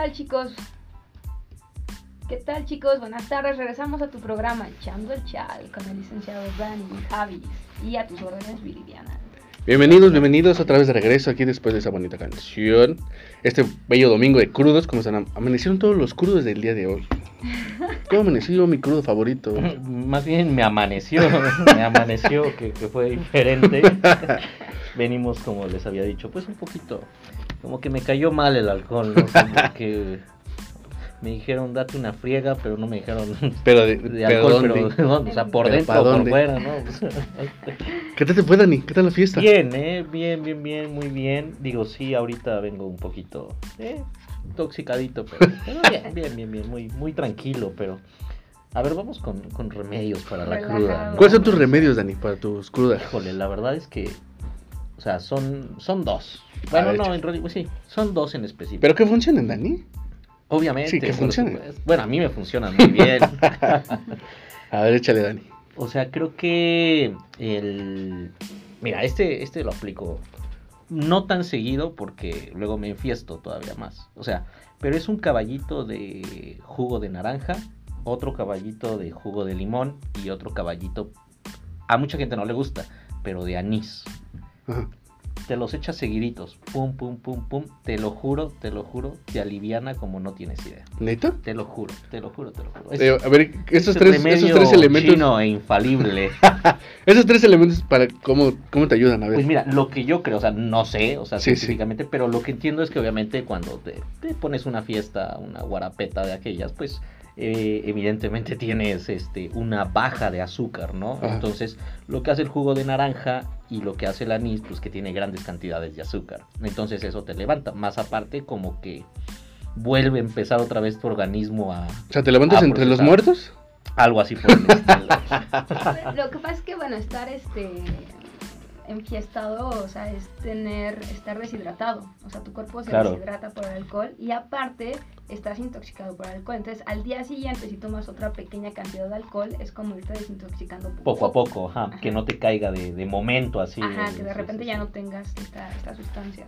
tal chicos? ¿Qué tal chicos? Buenas tardes, regresamos a tu programa Echando el Chal con el licenciado Dani Javi y a tus órdenes Viridiana. Bienvenidos, bienvenidos otra vez de regreso aquí después de esa bonita canción. Este bello domingo de crudos, como están? Amanecieron todos los crudos del día de hoy. ¿Cómo amaneció mi crudo favorito? Más bien me amaneció, me amaneció que, que fue diferente. Venimos, como les había dicho, pues un poquito, como que me cayó mal el alcohol, ¿no? Como que me dijeron date una friega, pero no me dijeron Pero de, de pero alcohol, ¿dónde? pero no, o sea, por ¿Pero dentro o por dónde? fuera, ¿no? ¿Qué tal te fue, Dani? ¿Qué tal la fiesta? Bien, eh, bien, bien, bien, muy bien. Digo, sí, ahorita vengo un poquito eh, intoxicadito, pero, pero bien, bien, bien, bien, muy, muy tranquilo, pero a ver, vamos con, con remedios para la cruda. ¿no? ¿Cuáles son tus remedios, Dani, para tus crudas? Híjole, la verdad es que, o sea, son, son dos. Bueno, ver, no, en realidad, pues sí, son dos en específico. ¿Pero qué funcionan, Dani? Obviamente. Sí, que funcionen. Bueno, a mí me funcionan muy bien. A ver, échale, Dani. o sea, creo que el... Mira, este, este lo aplico no tan seguido porque luego me enfiesto todavía más. O sea, pero es un caballito de jugo de naranja, otro caballito de jugo de limón y otro caballito... A mucha gente no le gusta, pero de anís. Ajá. Te los echas seguiditos, pum, pum, pum, pum. Te lo juro, te lo juro, te aliviana como no tienes idea. ¿Neta? Te lo juro, te lo juro, te lo juro. Es- Eh, a ver, esos es tres, esos tres elementos. chino e infalible. Esos tres elementos para cómo, cómo te ayudan, a ver. Pues mira, lo que yo creo, o sea, no sé, o sea, Sí, sí. científicamente, pero lo que entiendo es que obviamente cuando te, te pones una fiesta, una guarapeta de aquellas, pues eh, evidentemente tienes este una baja de azúcar, ¿no? Ajá. Entonces, lo que hace el jugo de naranja y lo que hace el anís, pues que tiene grandes cantidades de azúcar. Entonces eso te levanta. Más aparte, como que vuelve a empezar otra vez tu organismo a o sea, ¿te levantas entre los muertos? algo así por el estilo. Lo que pasa es que, bueno, estar este enfiestado, o sea, es tener, estar deshidratado. O sea, tu cuerpo se Claro. deshidrata por el alcohol y aparte estás intoxicado por el alcohol. Entonces, al día siguiente, si tomas otra pequeña cantidad de alcohol, es como irte desintoxicando poco a poco, ajá, que no te caiga de, de momento así. Ajá, que de Sí, repente sí, ya sí. no tengas esta, esta sustancia.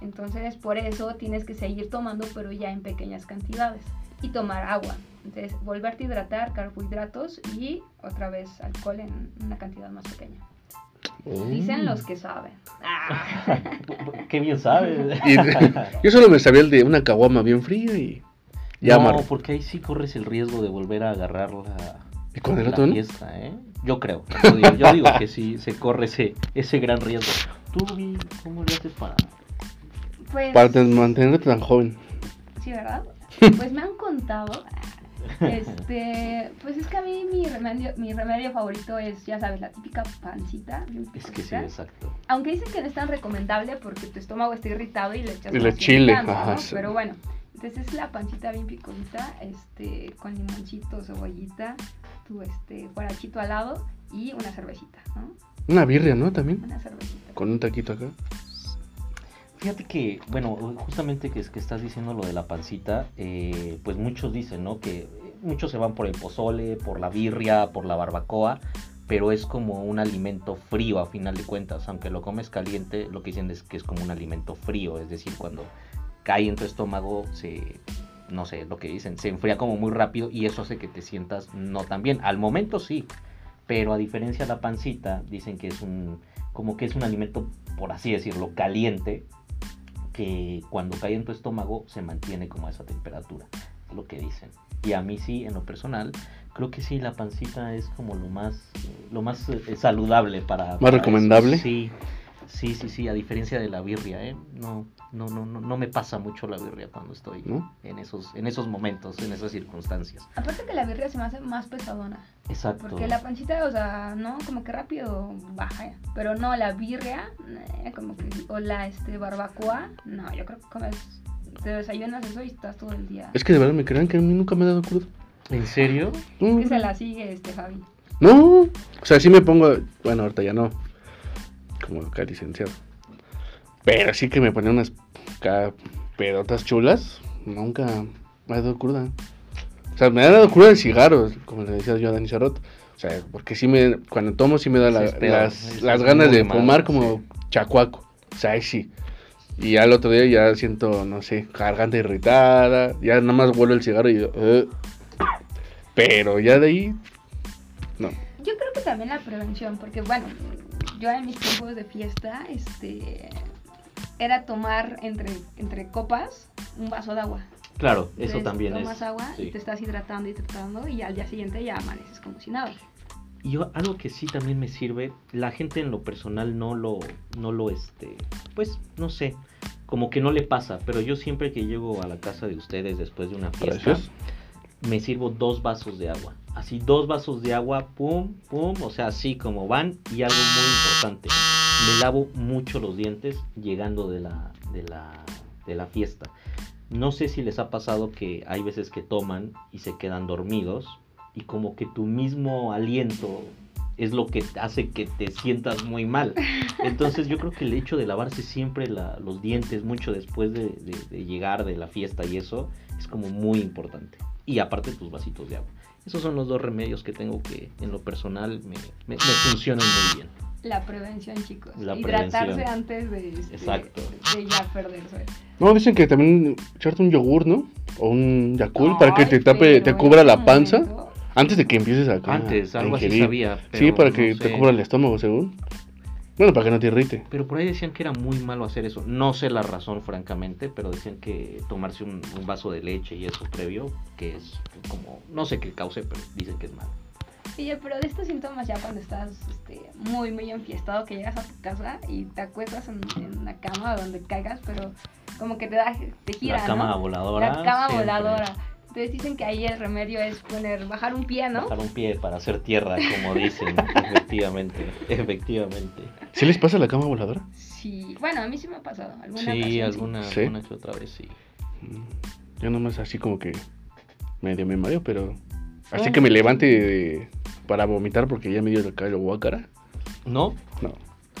Entonces, por eso tienes que seguir tomando, pero ya en pequeñas cantidades. Y tomar agua. Entonces, volverte a hidratar, carbohidratos y otra vez alcohol en una cantidad más pequeña. Dicen los que saben. Ah. Qué bien sabes. Y- yo solo me sabía el de una caguama bien fría y ya no, amarro. porque ahí sí corres el riesgo de volver a agarrar la, ¿Y con el la otro no? fiesta, ¿eh? Yo creo. Yo digo, yo digo que sí se corre ese, ese gran riesgo. ¿Tú, Vi, cómo le haces para...? Pues, Para te- mantenerte tan joven. sí, ¿verdad? Pues me han contado. Este, pues es que a mí mi remedio, mi remedio favorito es, ya sabes, la típica pancita. bien Es que sí, exacto. Aunque dicen que no es tan recomendable porque tu estómago está irritado y le echas Y le chile, ajá, ¿no? sí. Pero bueno, entonces es la pancita bien picosita, este, con limoncito, cebollita, tu este guarachito al lado y una cervecita, ¿no? Una birria, ¿no? También. Una cervecita. Con un taquito acá. Fíjate que, bueno, justamente que, es que estás diciendo lo de la pancita, eh, pues muchos dicen, ¿no? Que muchos se van por el pozole, por la birria, por la barbacoa, pero es como un alimento frío a final de cuentas, aunque lo comes caliente, lo que dicen es que es como un alimento frío, es decir, cuando cae en tu estómago se, no sé, lo que dicen, se enfría como muy rápido y eso hace que te sientas no tan bien. Al momento sí, pero a diferencia de la pancita, dicen que es un, como que es un alimento, por así decirlo, caliente, que cuando cae en tu estómago se mantiene como a esa temperatura, lo que dicen. Y a mí sí, en lo personal, creo que sí, la pancita es como lo más, lo más eh, saludable para... para eso. recomendable? Sí, sí, sí, sí, a diferencia de la birria, ¿eh? No, no, no, no, no me pasa mucho la birria cuando estoy ¿No? en, esos, en esos momentos, en esas circunstancias. Aparte que la birria se me hace más pesadona. Exacto. Porque la pancita, o sea, no, como que rápido baja. Pero no, la birria, eh, como que, o la este, barbacoa, no, yo creo que comes, te desayunas eso y estás todo el día. Es que de verdad me crean que a mí nunca me ha dado crudo. ¿En serio? No, Que se la sigue este Javi. no. O sea, sí me pongo. Bueno, ahorita ya no. Como acá licenciado. Pero sí que me ponía unas pedotas chulas. Nunca me ha dado cruda. O sea, me ha dado cruda de cigarros, como le decía yo a Dani Charrot. O sea, porque sí me. Cuando tomo, sí me da la- las, ganas de fumar como sí. chacuaco. O sea, ahí sí. Y al otro día ya siento, no sé, garganta irritada. Ya nada más vuelvo el cigarro y yo, "Ugh". Pero ya de ahí, no. Yo creo que también la prevención, porque bueno, yo en mis tiempos de fiesta, este, era tomar entre, entre copas un vaso de agua. Claro, eso Entonces, también tomas es. agua sí. y te estás hidratando y tratando y al día siguiente ya amaneces como si nada. Y yo, algo que sí también me sirve, la gente en lo personal no lo, no lo, este, pues, no sé, como que no le pasa, pero yo siempre que llego a la casa de ustedes después de una fiesta, Gracias. me sirvo dos vasos de agua. Así, dos vasos de agua, pum, pum, o sea, así como van. Y algo muy importante, me lavo mucho los dientes llegando de la, de la, de la fiesta. No sé si les ha pasado que hay veces que toman y se quedan dormidos y como que tu mismo aliento es lo que hace que te sientas muy mal. Entonces yo creo que el hecho de lavarse siempre la- los dientes mucho después de, de- de llegar de la fiesta y eso es como muy importante. Y aparte tus vasitos de agua. Esos son los dos remedios que tengo que en lo personal me, me- me funcionan muy bien. La prevención, chicos. La Hidratarse prevención. antes de, este, Exacto. de ya perderse. No, dicen que también echarte un yogur, ¿no? O un Yakult para que te tape, te cubra la panza. momento- Antes de que empieces acá Antes, a algo así ingerir. sabía. Sí, pero para no que sé. te cubra el estómago, según. Bueno, para que no te irrite. Pero por ahí decían que era muy malo hacer eso. No sé la razón, francamente, pero decían que tomarse un, un vaso de leche y eso previo, que es como, no sé qué cause, pero dicen que es malo. Oye, pero de estos síntomas ya cuando estás este, muy, muy enfiestado, que llegas a tu casa y te acuestas en, en la cama donde caigas, pero como que te da, te gira, la cama ¿no? voladora. La cama siempre. voladora. Entonces dicen que ahí el remedio es poner, bajar un pie, ¿no? Bajar un pie para hacer tierra, como dicen. efectivamente, efectivamente. ¿Sí les pasa la cama voladora? Sí, bueno, a mí sí me ha pasado. ¿Alguna Sí, ocasión, alguna, Sí. alguna que otra vez sí. Mm, Yo nomás así como que medio me mareo, pero... Así que me levante de- para vomitar porque ya me dio el callo guácara. ¿No? No.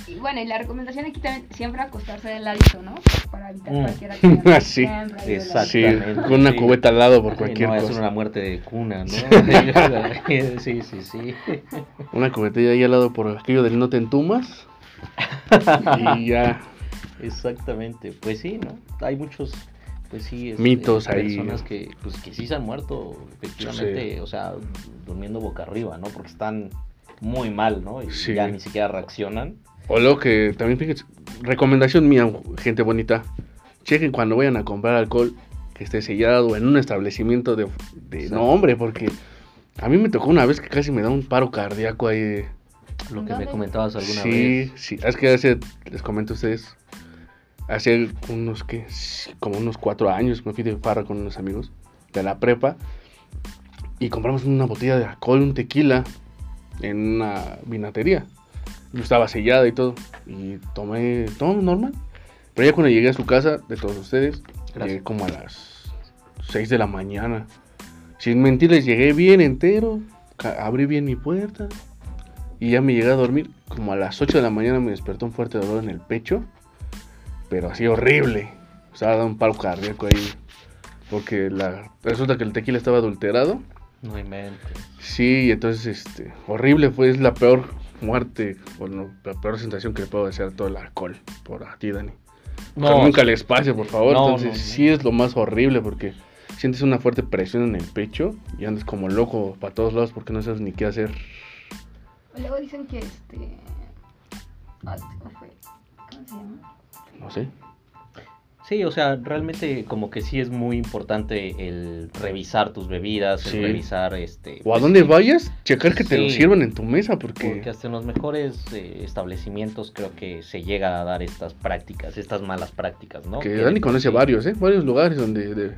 Y bueno, y la recomendación aquí también siempre acostarse del ladito, ¿no? Para evitar Mm. cualquier accidente. Sí, exacto. Sí, Exactamente, con una cubeta al lado por cualquier no, es cosa. una muerte de cuna, ¿no? sí, sí, sí. Una cubetilla ahí al lado por aquello del no te entumas. y ya. Exactamente, pues sí, ¿no? Hay muchos, pues sí, este, Mitos ahí. personas que, pues que sí se han muerto, efectivamente, o sea, durmiendo boca arriba, ¿no? Porque están muy mal, ¿no? Y Sí. ya ni siquiera reaccionan. O lo que también fíjense, recomendación mía, gente bonita. Chequen cuando vayan a comprar alcohol que esté sellado en un establecimiento de, de Exacto. nombre, porque a mí me tocó una vez que casi me da un paro cardíaco ahí. de- Lo que me comentabas alguna sí, vez. sí, es que hace, les comento a ustedes, hace unos, que Como unos cuatro años me fui de farra con unos amigos de la prepa y compramos una botella de alcohol, un tequila, en una vinatería. Estaba sellada y todo, y tomé todo normal. Pero ya cuando llegué a su casa, de todos ustedes, Gracias. llegué como a las 6 de la mañana. Sin mentirles, llegué bien entero, abrí bien mi puerta, y ya me llegué a dormir. Como a las 8 de la mañana me despertó un fuerte dolor en el pecho. Pero así horrible. O sea, dado un paro cardíaco ahí. Porque la, resulta que el tequila estaba adulterado. No inventes. Sí, entonces este, horrible fue. Es la peor muerte. Bueno, la peor sensación que le puedo desear todo el alcohol. Por a ti, Dani. que nunca les pase, por favor. No, entonces no, no. sí es lo más horrible porque sientes una fuerte presión en el pecho. Y andas como loco para todos lados porque no sabes ni qué hacer. Luego dicen que este. ah. ¿Cómo se llama? No sé. Sí, o sea, realmente como que sí es muy importante el revisar tus bebidas, Sí. el revisar este... O a pues, donde sí, vayas, checar que te lo sirvan en tu mesa, porque, Porque hasta en los mejores eh, establecimientos creo que se llega a dar estas prácticas, estas malas prácticas, ¿no? que Dani por conoce varios, ¿eh? Varios lugares donde de-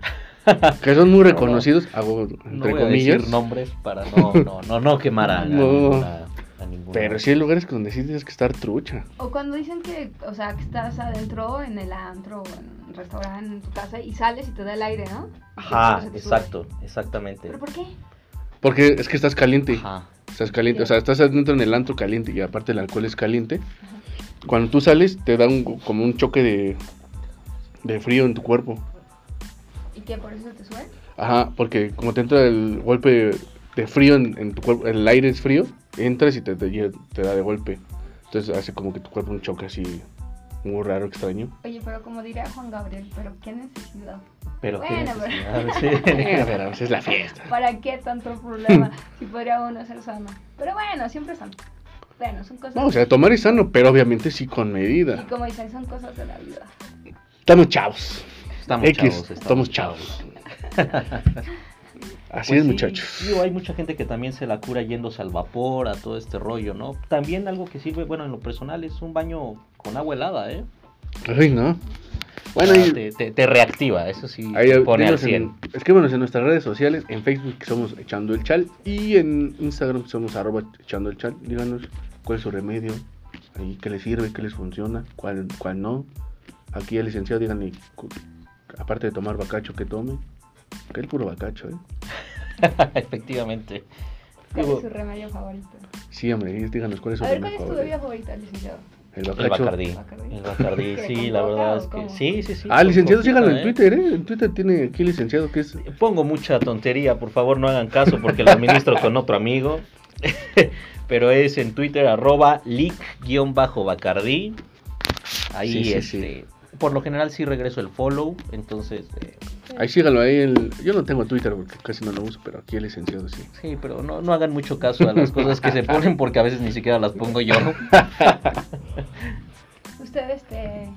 que son muy No, no. reconocidos, hago No entre voy a comillas, decir nombres para no, no, no, no quemar a, a No. ninguna, a pero sí hay lugares donde sí tienes que estar trucha. O cuando dicen que, o sea, que estás adentro en el antro o en restaurante, en tu casa, y sales y te da el aire, ¿no? Ajá, exacto, exactamente. ¿Pero por qué? Porque es que estás caliente, Ajá, estás caliente, o sea, estás adentro en el antro caliente y aparte el alcohol es caliente. Cuando tú sales te da un, como un choque de, de frío en tu cuerpo. ¿Y que por eso te sube? Ajá, porque como te entra el golpe de frío en, en tu cuerpo, el aire es frío, entras y te, te, lle- te da de golpe. Entonces hace como que tu cuerpo un choque así muy raro, extraño. Oye, pero como diría Juan Gabriel, pero qué necesidad. Pero qué Bueno, necesidad, Eh, sí. pero pues es la fiesta. ¿Para qué tanto problema si podría uno ser sano? Pero bueno, siempre sano. Bueno, son cosas. No, o sea, tomar es sano, pero obviamente sí con y medida. como dicen, son cosas de la vida. Estamos chavos. Estamos X, chavos. estamos chavos. Así Pues es, sí, muchachos. digo, hay mucha gente que también se la cura yéndose al vapor, a todo este rollo, ¿no? También algo que sirve, bueno, en lo personal es un baño con agua helada, ¿eh? Ay, no. Bueno, sea, y te, te- te reactiva, eso sí, ahí, pone al dinos 100. en, escríbanos en nuestras redes sociales. En Facebook somos Echando el Chal. Y en Instagram somos arroba Echando el Chal. Díganos cuál es su remedio. Ahí, qué les sirve, qué les funciona, cuál, cuál no. Aquí el licenciado, díganle, aparte de tomar bacacho, que tome. Que es puro bacacho, ¿eh? Efectivamente. ¿Cuál Digo, es su remedio favorito? Sí, hombre, díganos cuál es su A ver, ¿cuál es tu bebida favorito. favorita, licenciado? El el bacacho. Bacardí. Bacardí. El Bacardí, ¿Qué, sí, la verdad es que sí, sí, sí. Ah, licenciado, síganlo en ¿eh? Twitter, ¿eh? En Twitter tiene aquí licenciado que es... Pongo mucha tontería, por favor no hagan caso porque lo administro con otro amigo. Pero es en Twitter arroba leak-bacardí. Ahí Sí, sí, este, por lo general sí regreso el follow, entonces eh, Ahí síganlo ahí. el- Yo no tengo Twitter porque casi no lo uso, pero aquí el licenciado sí. sí, pero no, no hagan mucho caso a las cosas que se ponen porque a veces ni siquiera las pongo yo. Usted, este.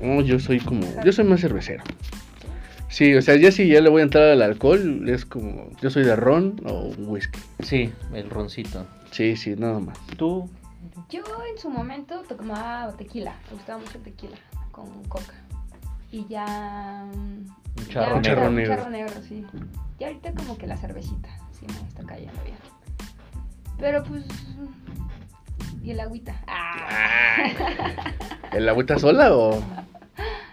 No, yo soy como... Yo soy más cervecero. Sí, o sea, ya si ya le voy a entrar al alcohol, es como... Yo soy de ron o whisky. Sí, el roncito. Sí, sí, nada más. ¿Tú? Yo en su momento tomaba tequila. Me gustaba mucho el tequila con coca. Y ya. Un charro negro. Un charro negro, sí. Y ahorita como que la cervecita. Sí, me está cayendo bien. Pero pues. Y el agüita. Ah. ¿El agüita sola o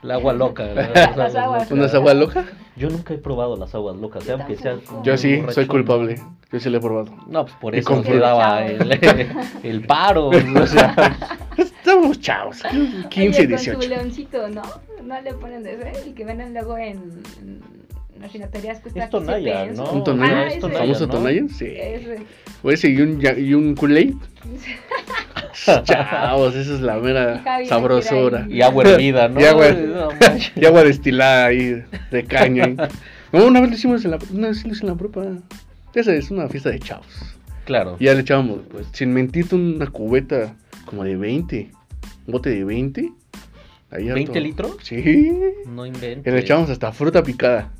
El agua loca. Las aguas. unas agua loca? Yo nunca he probado las aguas locas, Yo aunque sea. Yo sí, soy borrachón. culpable. Yo sí lo he probado. No, pues por Y eso con fruta. daba el, el paro. o sea, Estamos chavos. 15, Oye, con 18. su leoncito, ¿no? No le ponen de ese, el que venden luego en, finaterías cuesta Es Tonaya, 15 ¿no? ¿Un Tonaya? Ah, Es. Tonaya, ¿Famoso ¿no? Sí. Ese. O ese y un, y un Kool-Aid. Chavos, esa es la mera sabrosura. y agua hervida, ¿no? Y agua- No. Y agua destilada ahí de caña. No, una vez lo hicimos en la, una vez lo hice en la prepa. Esa es una fiesta de chavos. Claro. Y ya le echábamos, pues, sin mentirte, una cubeta como de 20. Un bote de 20. Ahí ¿20 harto. litros? Sí. No inventes. Y le echábamos hasta fruta picada.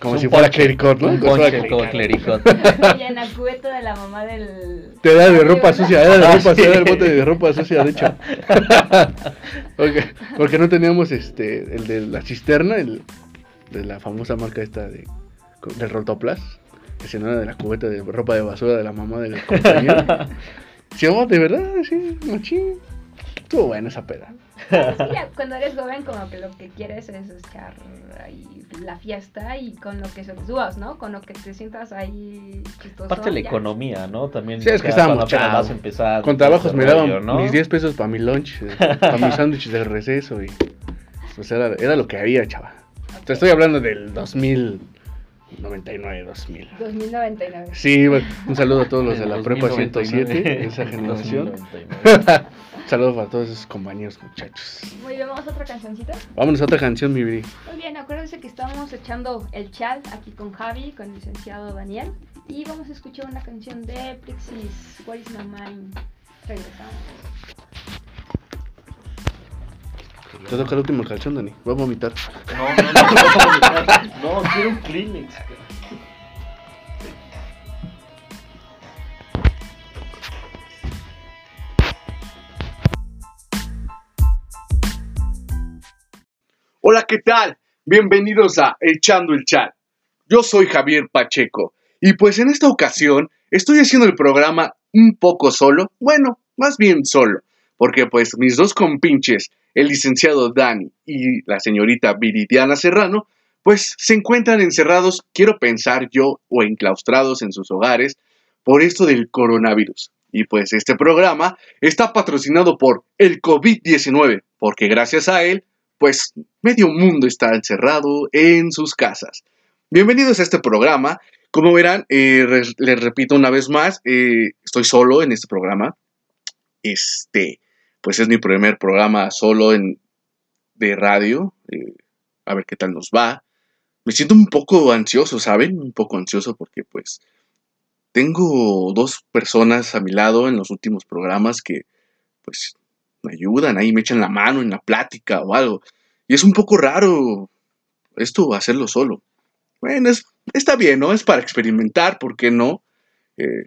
Como si fuera clericot, ¿no? Un Como ponche clericot. Y en la cubeta de la mamá del. Te da de ropa sucia, era de ropa sucia, era el bote de ropa sucia, de hecho. porque, porque no teníamos este, el de la cisterna, el de la famosa marca esta de, del Rotoplas, no era de la cubeta de ropa de basura de la mamá del compañero. Sí, oh, de verdad, sí, machín. Estuvo buena esa peda. Cuando eres joven, como que lo que quieres es echar ahí la fiesta y con lo que se te subas, ¿no? Con lo que te sientas ahí chistoso. Aparte la economía, ¿no? También. Sí, es que estábamos chavos. Con trabajos me daban rollo, ¿no? mis 10 pesos para mi lunch, eh, para mis sándwiches de receso y pues era, era lo que había, chava. Te estoy hablando del 2099, 2000. 2099. Sí, bueno, un saludo a todos los de la prepa 2099, 107, esa generación. 2099. Un saludo para todos esos compañeros, muchachos. Muy bien, vamos a otra cancioncita. Vámonos a otra canción, mi Viri. Muy bien, acuérdense que estamos echando el chat aquí con Javi, con el licenciado Daniel. Y vamos a escuchar una canción de Plexis, What is my mind. Regresamos. Te toca la última canción, Dani. Voy a vomitar. No, no, no, no, no, no, quiero un Kleenex. Hola, ¿qué tal? Bienvenidos a Echando el Chat. Yo soy Javier Pacheco y pues en esta ocasión estoy haciendo el programa un poco solo, bueno, más bien solo, porque pues mis dos compinches, el licenciado Dani y la señorita Viridiana Serrano, pues se encuentran encerrados, quiero pensar yo, o enclaustrados en sus hogares por esto del coronavirus. Y pues este programa está patrocinado por el COVID-19, porque gracias a él pues medio mundo está encerrado en sus casas. Bienvenidos a este programa. Como verán, eh, les repito una vez más, eh, estoy solo en este programa. Este, pues es mi primer programa solo en, de radio. Eh, a ver qué tal nos va. Me siento un poco ansioso, ¿saben? Un poco ansioso porque pues tengo dos personas a mi lado en los últimos programas que pues me ayudan, ahí me echan la mano en la plática o algo. Y es un poco raro esto hacerlo solo. Bueno, está bien, ¿no? Es para experimentar, ¿por qué no? Eh,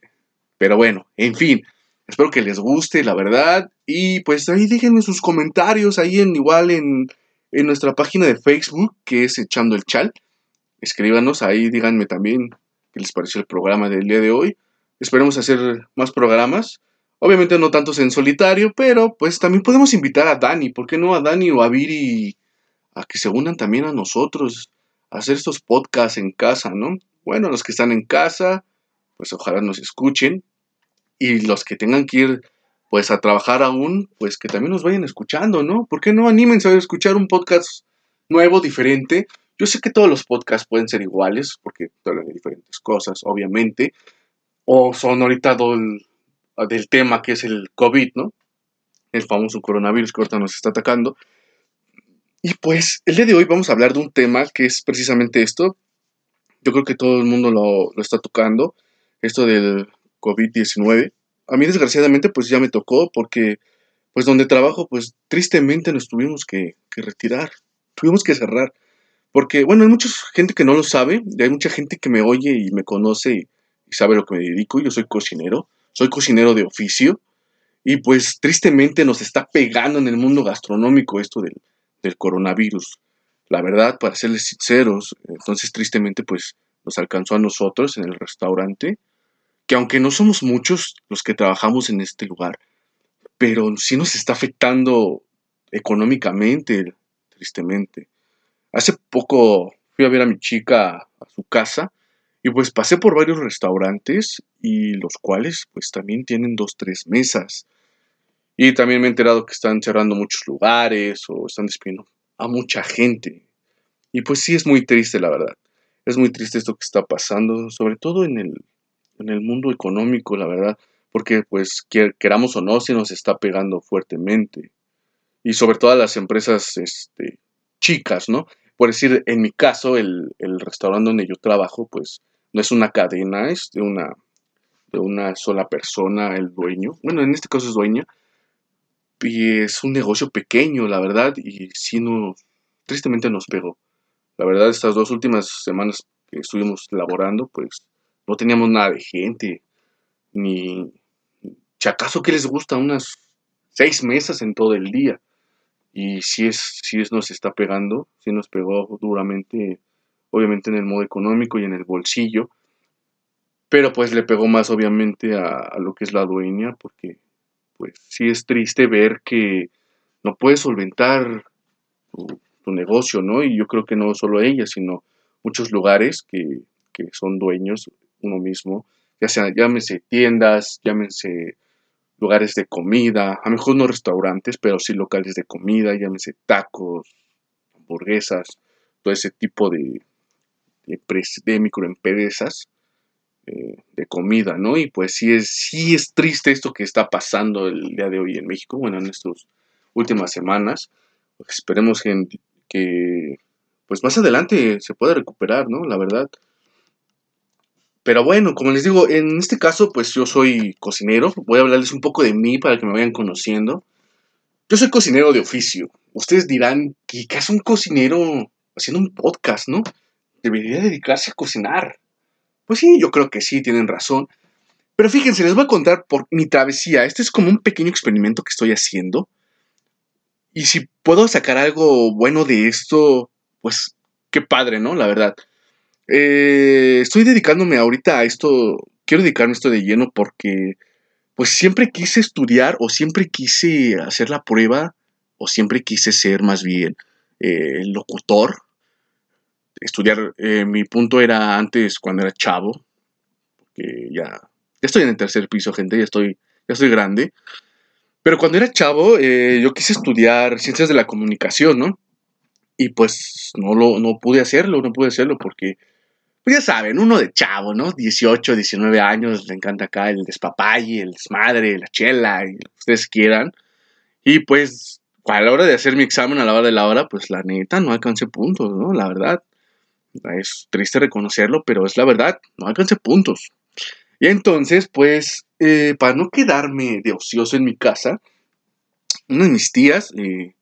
pero bueno, en fin, espero que les guste, la verdad. Y pues ahí déjenme sus comentarios, ahí en igual en, en nuestra página de Facebook, que es Echando el Chal. Escríbanos ahí, díganme también qué les pareció el programa del día de hoy. Esperemos hacer más programas. Obviamente no tantos en solitario, pero pues también podemos invitar a Dani, ¿por qué no a Dani o a Viri a que se unan también a nosotros a hacer estos podcasts en casa, ¿no? Bueno, los que están en casa, pues ojalá nos escuchen y los que tengan que ir pues a trabajar aún, pues que también nos vayan escuchando, ¿no? ¿Por qué no anímense a escuchar un podcast nuevo, diferente? Yo sé que todos los podcasts pueden ser iguales, porque hablan de diferentes cosas, obviamente, o son ahorita del tema que es el COVID, ¿no? El famoso coronavirus que ahorita nos está atacando. Y pues el día de hoy vamos a hablar de un tema que es precisamente esto. Yo creo que todo el mundo lo, está tocando, esto del COVID-19. A mí desgraciadamente pues ya me tocó porque pues donde trabajo pues tristemente nos tuvimos que, retirar, tuvimos que cerrar. Porque, bueno, hay mucha gente que no lo sabe, y hay mucha gente que me oye y me conoce y, sabe a lo que me dedico. Yo soy cocinero, soy cocinero de oficio. Y pues tristemente nos está pegando en el mundo gastronómico esto del, coronavirus. La verdad, para serles sinceros, entonces tristemente pues nos alcanzó a nosotros en el restaurante, que aunque no somos muchos los que trabajamos en este lugar, pero sí nos está afectando económicamente, tristemente. Hace poco fui a ver a mi chica a su casa y pues pasé por varios restaurantes y los cuales pues también tienen dos, tres mesas. Y también me he enterado que están cerrando muchos lugares o están despidiendo a mucha gente. Y pues sí es muy triste, la verdad. Es muy triste esto que está pasando, sobre todo en el, en el mundo económico, la verdad. Porque pues queramos o no, se nos está pegando fuertemente. Y sobre todo a las empresas este, chicas, ¿no? Por decir, en mi caso, el, restaurante donde yo trabajo, pues no es una cadena, es de una, de una sola persona, el dueño. Bueno, en este caso es dueña. Y es un negocio pequeño, la verdad, y sí nos, tristemente nos pegó. La verdad, estas dos últimas semanas que estuvimos laborando, pues no teníamos nada de gente, ni, si que les gusta, unas seis mesas en todo el día. Y si es, si es nos está pegando, si nos pegó duramente, obviamente en el modo económico y en el bolsillo. Pero pues le pegó más obviamente a, lo que es la dueña, porque pues sí es triste ver que no puede solventar tu, negocio, ¿no? Y yo creo que no solo ella, sino muchos lugares que, que son dueños uno mismo, ya sea, llámese tiendas, llámense lugares de comida, a lo mejor no restaurantes, pero sí locales de comida, llámese tacos, hamburguesas, todo ese tipo de, de, microempresas eh, de comida, ¿no? Y pues sí es, sí es triste esto que está pasando el día de hoy en México, bueno, en estas últimas semanas. esperemos que, que, pues más adelante se pueda recuperar, ¿no? La verdad. Pero bueno, como les digo, en este caso, pues yo soy cocinero. Voy a hablarles un poco de mí para que me vayan conociendo. Yo soy cocinero de oficio. Ustedes dirán, ¿qué, hace un cocinero haciendo un podcast, no? Debería dedicarse a cocinar. Pues sí, yo creo que sí, tienen razón. Pero fíjense, les voy a contar por mi travesía. Este es como un pequeño experimento que estoy haciendo. Y si puedo sacar algo bueno de esto, pues qué padre, ¿no? La verdad. Eh, estoy dedicándome ahorita a esto, quiero dedicarme a esto de lleno porque pues siempre quise estudiar o siempre quise hacer la prueba o siempre quise ser más bien eh, locutor. Estudiar, eh, mi punto era antes cuando era chavo, porque ya, estoy en el tercer piso, gente, ya estoy, ya estoy grande. Pero cuando era chavo, yo quise estudiar ciencias de la comunicación, ¿no? Y pues no, lo, no pude hacerlo, no pude hacerlo porque pues ya saben, uno de chavo, ¿no? 18, 19 años, le encanta acá el despapalle, el desmadre, la chela, y lo que ustedes quieran. Y pues, a la hora de hacer mi examen, a la hora de la hora, pues la neta, no alcancé puntos, ¿no? La verdad. Es triste reconocerlo, pero es la verdad, no alcancé puntos. Y entonces, pues, eh, para no quedarme de ocioso en mi casa, una de mis tías eh,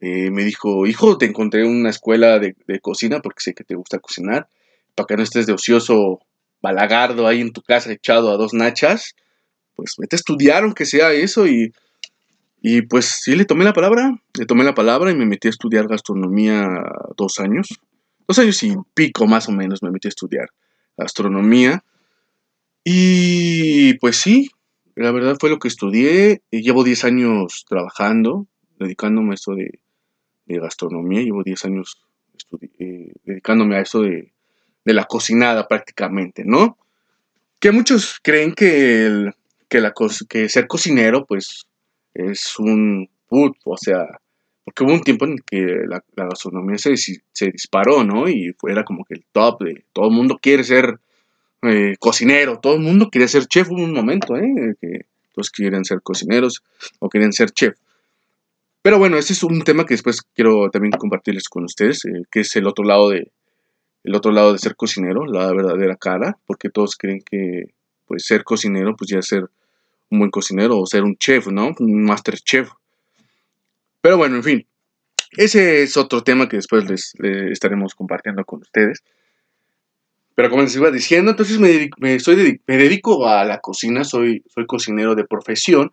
eh, me dijo, hijo, te encontré una escuela de, cocina porque sé que te gusta cocinar, para que no estés de ocioso balagardo ahí en tu casa echado a dos nachas, pues vete a estudiar aunque sea eso y, y pues sí le tomé la palabra, le tomé la palabra y me metí a estudiar gastronomía dos años, dos años y pico más o menos me metí a estudiar gastronomía y pues sí, la verdad fue lo que estudié, llevo 10 años trabajando, dedicándome a esto de, de gastronomía, llevo 10 años eh, dedicándome a esto de, de la cocinada prácticamente, ¿no? Que muchos creen que, que ser cocinero, pues, es un put, o sea, porque hubo un tiempo en que la, gastronomía se, se, disparó, ¿no? Y era como que el top de todo el mundo quiere ser eh, cocinero, todo el mundo quería ser chef, hubo un momento, ¿eh? Que todos quieren ser cocineros o quieren ser chef. Pero bueno, ese es un tema que después quiero también compartirles con ustedes, eh, que es el otro lado de, el otro lado de ser cocinero, la verdadera cara, porque todos creen que pues ser cocinero pues ya ser un buen cocinero o ser un chef, ¿no? Un master chef. Pero bueno, en fin, ese es otro tema que después les, estaremos compartiendo con ustedes. Pero como les iba diciendo, entonces me, dedico, a la cocina, soy, soy cocinero de profesión,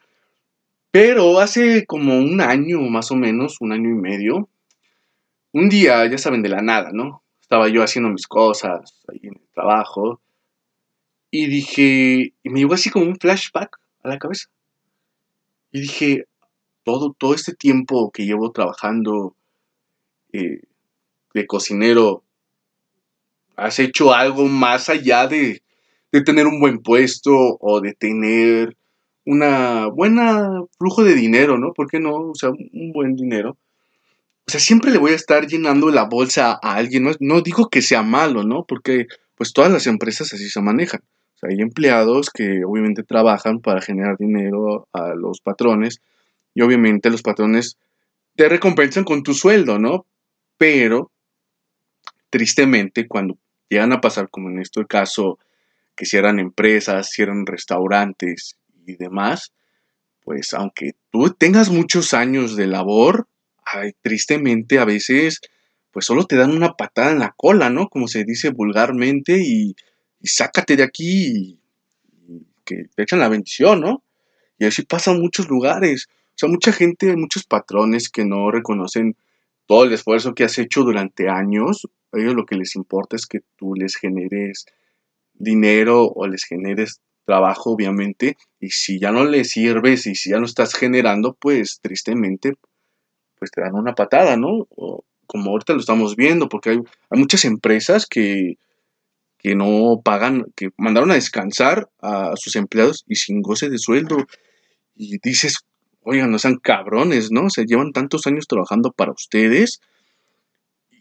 pero hace como un año más o menos, un año y medio, un día, ya saben, de la nada, ¿no? estaba yo haciendo mis cosas ahí en el trabajo y dije, y me llegó así como un flashback a la cabeza. Y dije, todo, todo este tiempo que llevo trabajando eh, de cocinero, has hecho algo más allá de, de tener un buen puesto o de tener una buena flujo de dinero, ¿no? ¿Por qué no? O sea, un buen dinero o sea, siempre le voy a estar llenando la bolsa a alguien. No, digo que sea malo, ¿no? Porque pues todas las empresas así se manejan. O sea, hay empleados que obviamente trabajan para generar dinero a los patrones y obviamente los patrones te recompensan con tu sueldo, ¿no? Pero, tristemente, cuando llegan a pasar, como en este caso, que cierran empresas, cierran restaurantes y demás, pues aunque tú tengas muchos años de labor, tristemente a veces pues solo te dan una patada en la cola, ¿no? Como se dice vulgarmente y, sácate de aquí y, que te echan la bendición, ¿no? Y así pasa en muchos lugares. O sea, mucha gente, muchos patrones que no reconocen todo el esfuerzo que has hecho durante años. A ellos lo que les importa es que tú les generes dinero o les generes trabajo, obviamente. Y si ya no les sirves y si ya no estás generando, pues tristemente pues te dan una patada, ¿no? como ahorita lo estamos viendo, porque hay, muchas empresas que, que no pagan, que mandaron a descansar a sus empleados y sin goce de sueldo. Y dices, oigan, no sean cabrones, ¿no? Se llevan tantos años trabajando para ustedes.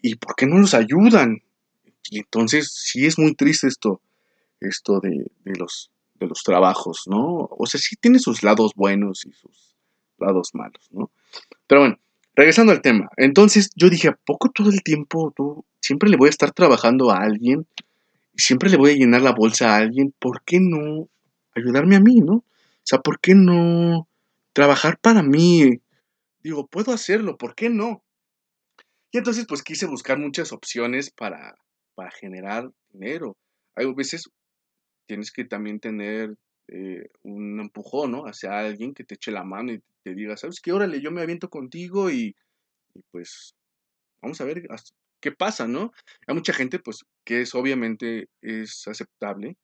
¿Y por qué no los ayudan? Y entonces sí es muy triste esto, esto de, de, los, de los trabajos, ¿no? O sea, sí tiene sus lados buenos y sus lados malos, ¿no? Pero bueno, regresando al tema, entonces yo dije, ¿a poco todo el tiempo tú siempre le voy a estar trabajando a alguien y siempre le voy a llenar la bolsa a alguien? ¿Por qué no ayudarme a mí, no? O sea, ¿por qué no trabajar para mí? Digo, puedo hacerlo, ¿por qué no? Y entonces pues quise buscar muchas opciones para, para generar dinero. Hay veces tienes que también tener eh, un empujón, ¿no? Hacia alguien que te eche la mano y te diga, ¿sabes qué? Órale, yo me aviento contigo y, pues vamos a ver qué pasa, ¿no? Hay mucha gente, pues, que es obviamente es aceptable,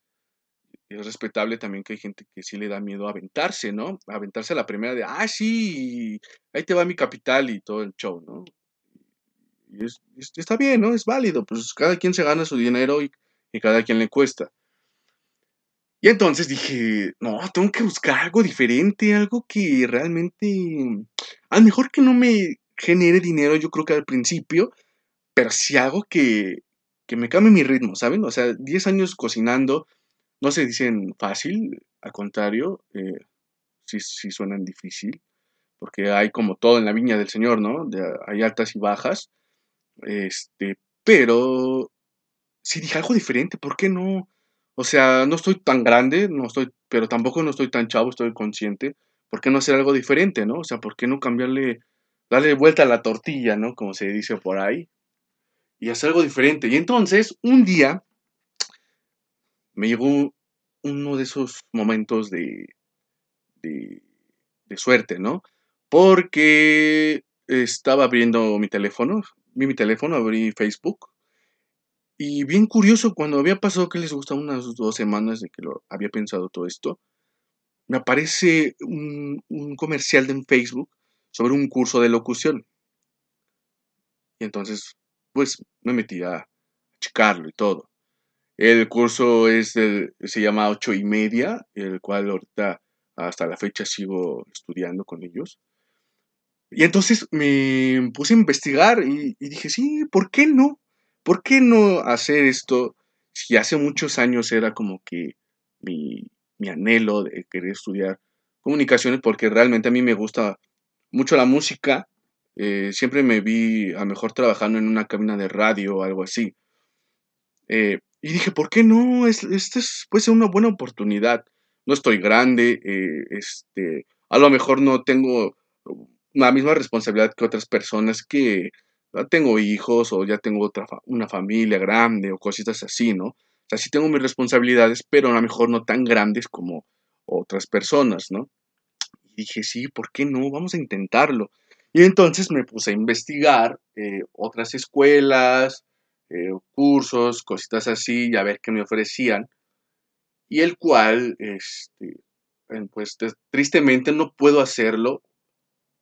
es respetable también que hay gente que sí le da miedo a aventarse, ¿no? aventarse a la primera de, ah, sí, ahí te va mi capital y todo el show, ¿no? Y es, está bien, ¿no? Es válido, pues cada quien se gana su dinero y, y cada quien le cuesta. Y entonces dije, no, tengo que buscar algo diferente, algo que realmente, a lo mejor que no me genere dinero, yo creo que al principio, pero sí algo que, que me cambie mi ritmo, ¿saben? O sea, 10 años cocinando, no se dicen fácil, al contrario, eh, sí, sí suenan difícil, porque hay como todo en la viña del Señor, ¿no? hay altas y bajas, este, pero sí dije algo diferente, ¿por qué no? O sea, no estoy tan grande, no estoy, pero tampoco no estoy tan chavo, estoy consciente. ¿Por qué no hacer algo diferente, no? O sea, ¿por qué no cambiarle, darle vuelta a la tortilla, ¿no? Como se dice por ahí. Y hacer algo diferente. Y entonces, un día, me llegó uno de esos momentos de, de, suerte, ¿no? Porque estaba abriendo mi teléfono, vi mi teléfono, abrí Facebook y bien curioso, cuando había pasado que les gusta unas dos semanas de que lo había pensado todo esto, me aparece un, comercial de Facebook sobre un curso de locución. Y entonces, pues me metí a checarlo y todo. El curso es se llama ocho y media, el cual ahorita hasta la fecha sigo estudiando con ellos. Y entonces me puse a investigar y dije, sí, ¿por qué no? ¿por qué no hacer esto si hace muchos años era como que mi, anhelo de querer estudiar comunicaciones? Porque realmente a mí me gusta mucho la música. Eh, siempre me vi a mejor trabajando en una cabina de radio o algo así. Eh, y dije, ¿por qué no? Esta es, puede ser una buena oportunidad. No estoy grande, eh, este, a lo mejor no tengo la misma responsabilidad que otras personas que tengo hijos o ya tengo otra una familia grande o cositas así, ¿no? O sea, sí tengo mis responsabilidades, pero a lo mejor no tan grandes como otras personas, ¿no? Y dije, sí, ¿por qué no? Vamos a intentarlo. Y entonces me puse a investigar eh, otras escuelas, eh, cursos, cositas así, y a ver qué me ofrecían. Y el cual, este, pues tristemente no puedo hacerlo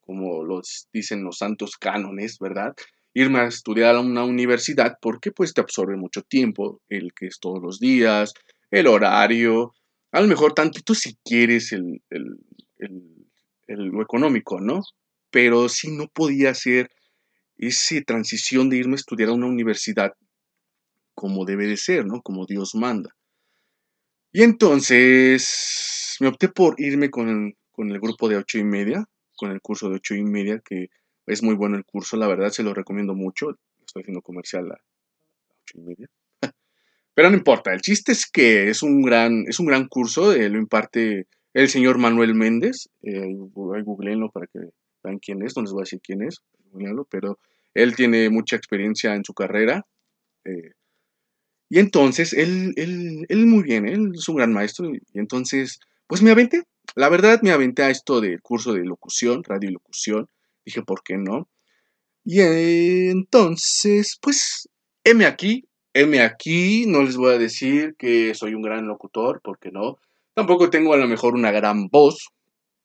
como los dicen los santos cánones, ¿verdad? irme a estudiar a una universidad porque pues te absorbe mucho tiempo, el que es todos los días, el horario, a lo mejor tantito si quieres el, lo económico, ¿no? Pero si no podía hacer esa transición de irme a estudiar a una universidad como debe de ser, ¿no? Como Dios manda. Y entonces me opté por irme con con el grupo de ocho y media, con el curso de ocho y media, que es muy bueno el curso, la verdad se lo recomiendo mucho. Estoy haciendo comercial a ocho y media. Pero no importa, el chiste es que es un gran, es un gran curso, eh, lo imparte el señor Manuel Méndez. Eh, ahí googleenlo para que vean quién es, no les voy a decir quién es, pero él tiene mucha experiencia en su carrera. Eh, y entonces, él, él, él muy bien, él es un gran maestro. Y entonces, pues me aventé. La verdad, me aventé a esto del curso de locución, radio locución. Dije, ¿por qué no? Y entonces, pues, heme aquí, heme aquí, no les voy a decir que soy un gran locutor, porque no. Tampoco tengo a lo mejor una gran voz,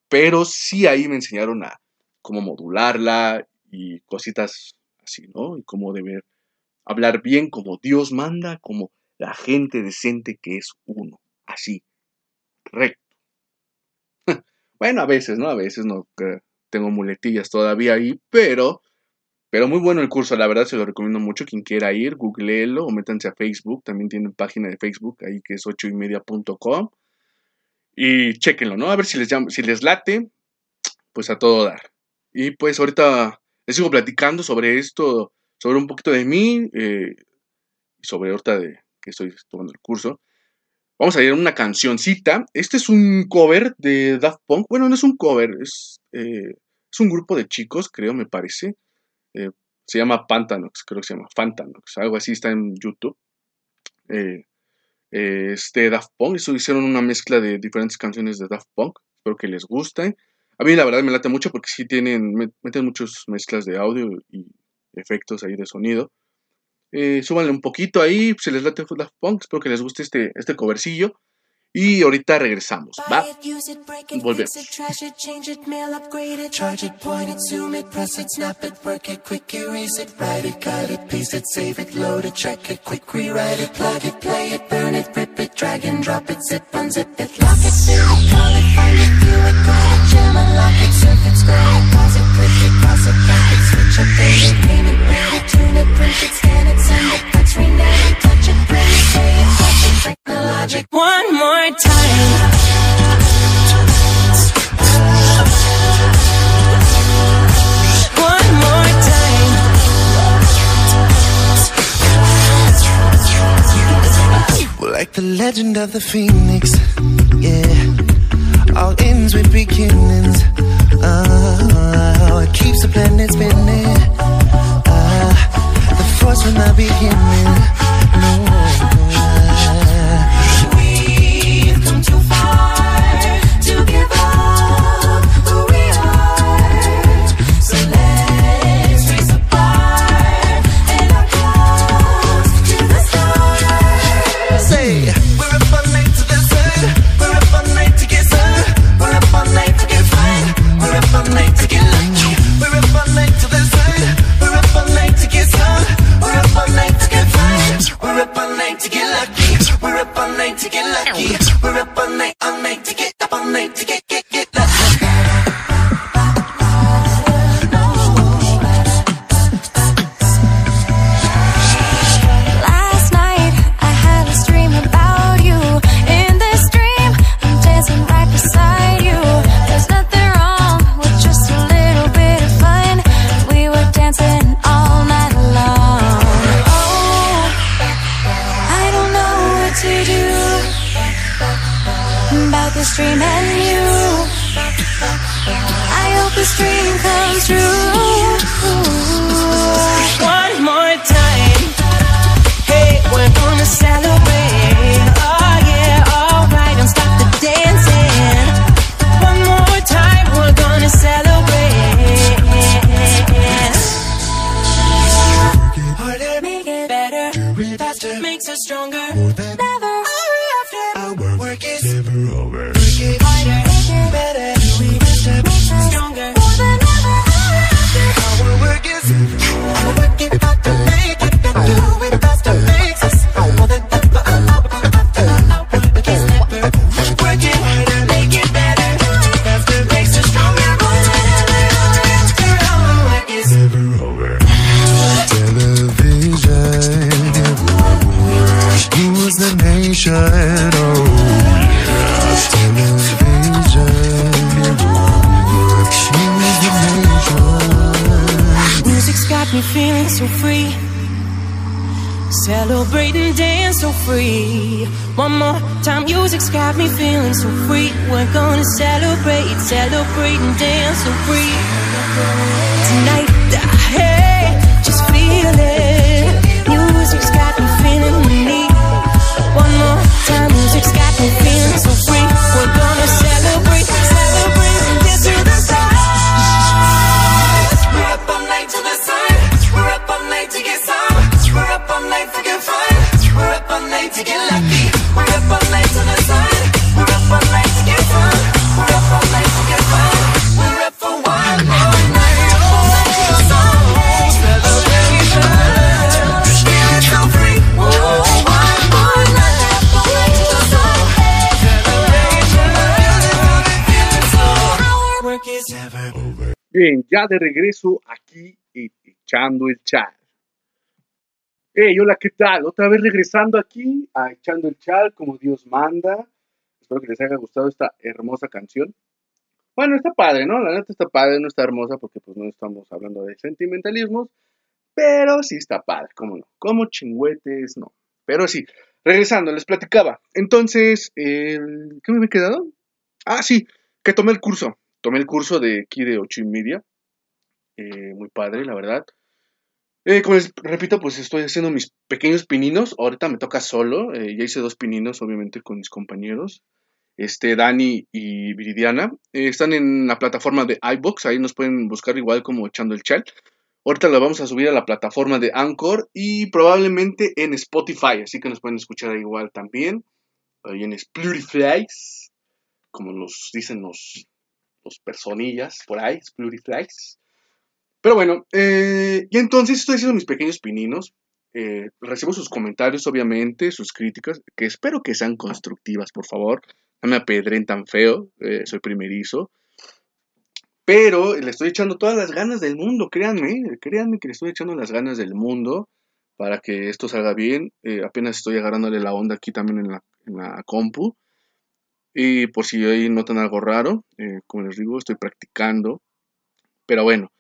pero sí ahí me enseñaron a cómo modularla y cositas así, ¿no? Y cómo deber hablar bien como Dios manda, como la gente decente que es uno, así, recto. bueno, a veces, ¿no? A veces no, tengo muletillas todavía ahí, pero, pero muy bueno el curso, la verdad se lo recomiendo mucho. Quien quiera ir, googleelo o métanse a Facebook, también tienen página de Facebook ahí que es 8 y y chequenlo, ¿no? A ver si les, si les late, pues a todo dar. Y pues ahorita les sigo platicando sobre esto, sobre un poquito de mí, eh, sobre ahorita de que estoy tomando el curso. Vamos a ir a una cancioncita. Este es un cover de Daft Punk. Bueno, no es un cover, es eh, un grupo de chicos, creo, me parece. Eh, se llama Pantanox, creo que se llama Fantanox, algo así está en YouTube. Este Daft Punk, eso hicieron una mezcla de diferentes canciones de Daft Punk. Espero que les guste. A mí la verdad me late mucho porque sí tienen, meten muchas mezclas de audio y efectos ahí de sonido. Eh, súbanle un poquito ahí, si les late Daft Punk, espero que les guste este, este covercillo. Y ahorita regresamos, ¿va? Volvemos. Charge it, point it, zoom it, press it, snap it, work it, quick erase it, write it, cut it, paste it, save it, load it, check it, quick rewrite it, plug it, play it, burn it, rip it, drag and drop it, zip, unzip it, lock it, fill it, call it, find it, view it, call it, jam, unlock it, surf it, scroll it, pause it, click it, cross it, back it, switch it, date it, name it, read it, tune it, print it, scan it, send it, touch, rename it, magic one more time. Like the legend of the phoenix, yeah. All ends with beginnings. Uh, oh, it keeps the planet spinning. Uh, the force from the beginning. No. Night to get lucky. We're up all night, all night to get up all night to get get get celebrate and dance so free. Bien, ya de regreso aquí echando el chal. Hey, hola, ¿qué tal? Otra vez regresando aquí a echando el chal como Dios manda. Espero que les haya gustado esta hermosa canción. Bueno, está padre, ¿no? La neta está padre, no está hermosa porque pues no estamos hablando de sentimentalismos, pero sí está padre, ¿cómo no? Como chingüetes, no. Pero sí, regresando, les platicaba. Entonces, ¿qué me había quedado? Ah, sí, que tomé el curso. Tomé el curso de aquí de ocho y media. Eh, muy padre, la verdad. Eh, como les repito, pues estoy haciendo mis pequeños pininos. Ahorita me toca solo. eh, ya hice dos pininos, obviamente, con mis compañeros. Este, Dani y Viridiana. Están en la plataforma de iBox. Ahí nos pueden buscar igual como echando el chat. Ahorita lo vamos a subir a la plataforma de Anchor y probablemente en Spotify. Así que nos pueden escuchar igual también. Ahí en Spotify. Como nos dicen los, los personillas por ahí. Spotify. Pero bueno, eh, y entonces estoy haciendo mis pequeños pininos. Eh, recibo sus comentarios, obviamente, sus críticas, que espero que sean constructivas, por favor. No me apedren tan feo, eh, soy primerizo. Pero le estoy echando todas las ganas del mundo, créanme, créanme que le estoy echando las ganas del mundo para que esto salga bien. Apenas estoy agarrándole la onda aquí también en la compu. Y por si ahí notan algo raro, eh, como les digo, estoy practicando. Pero bueno,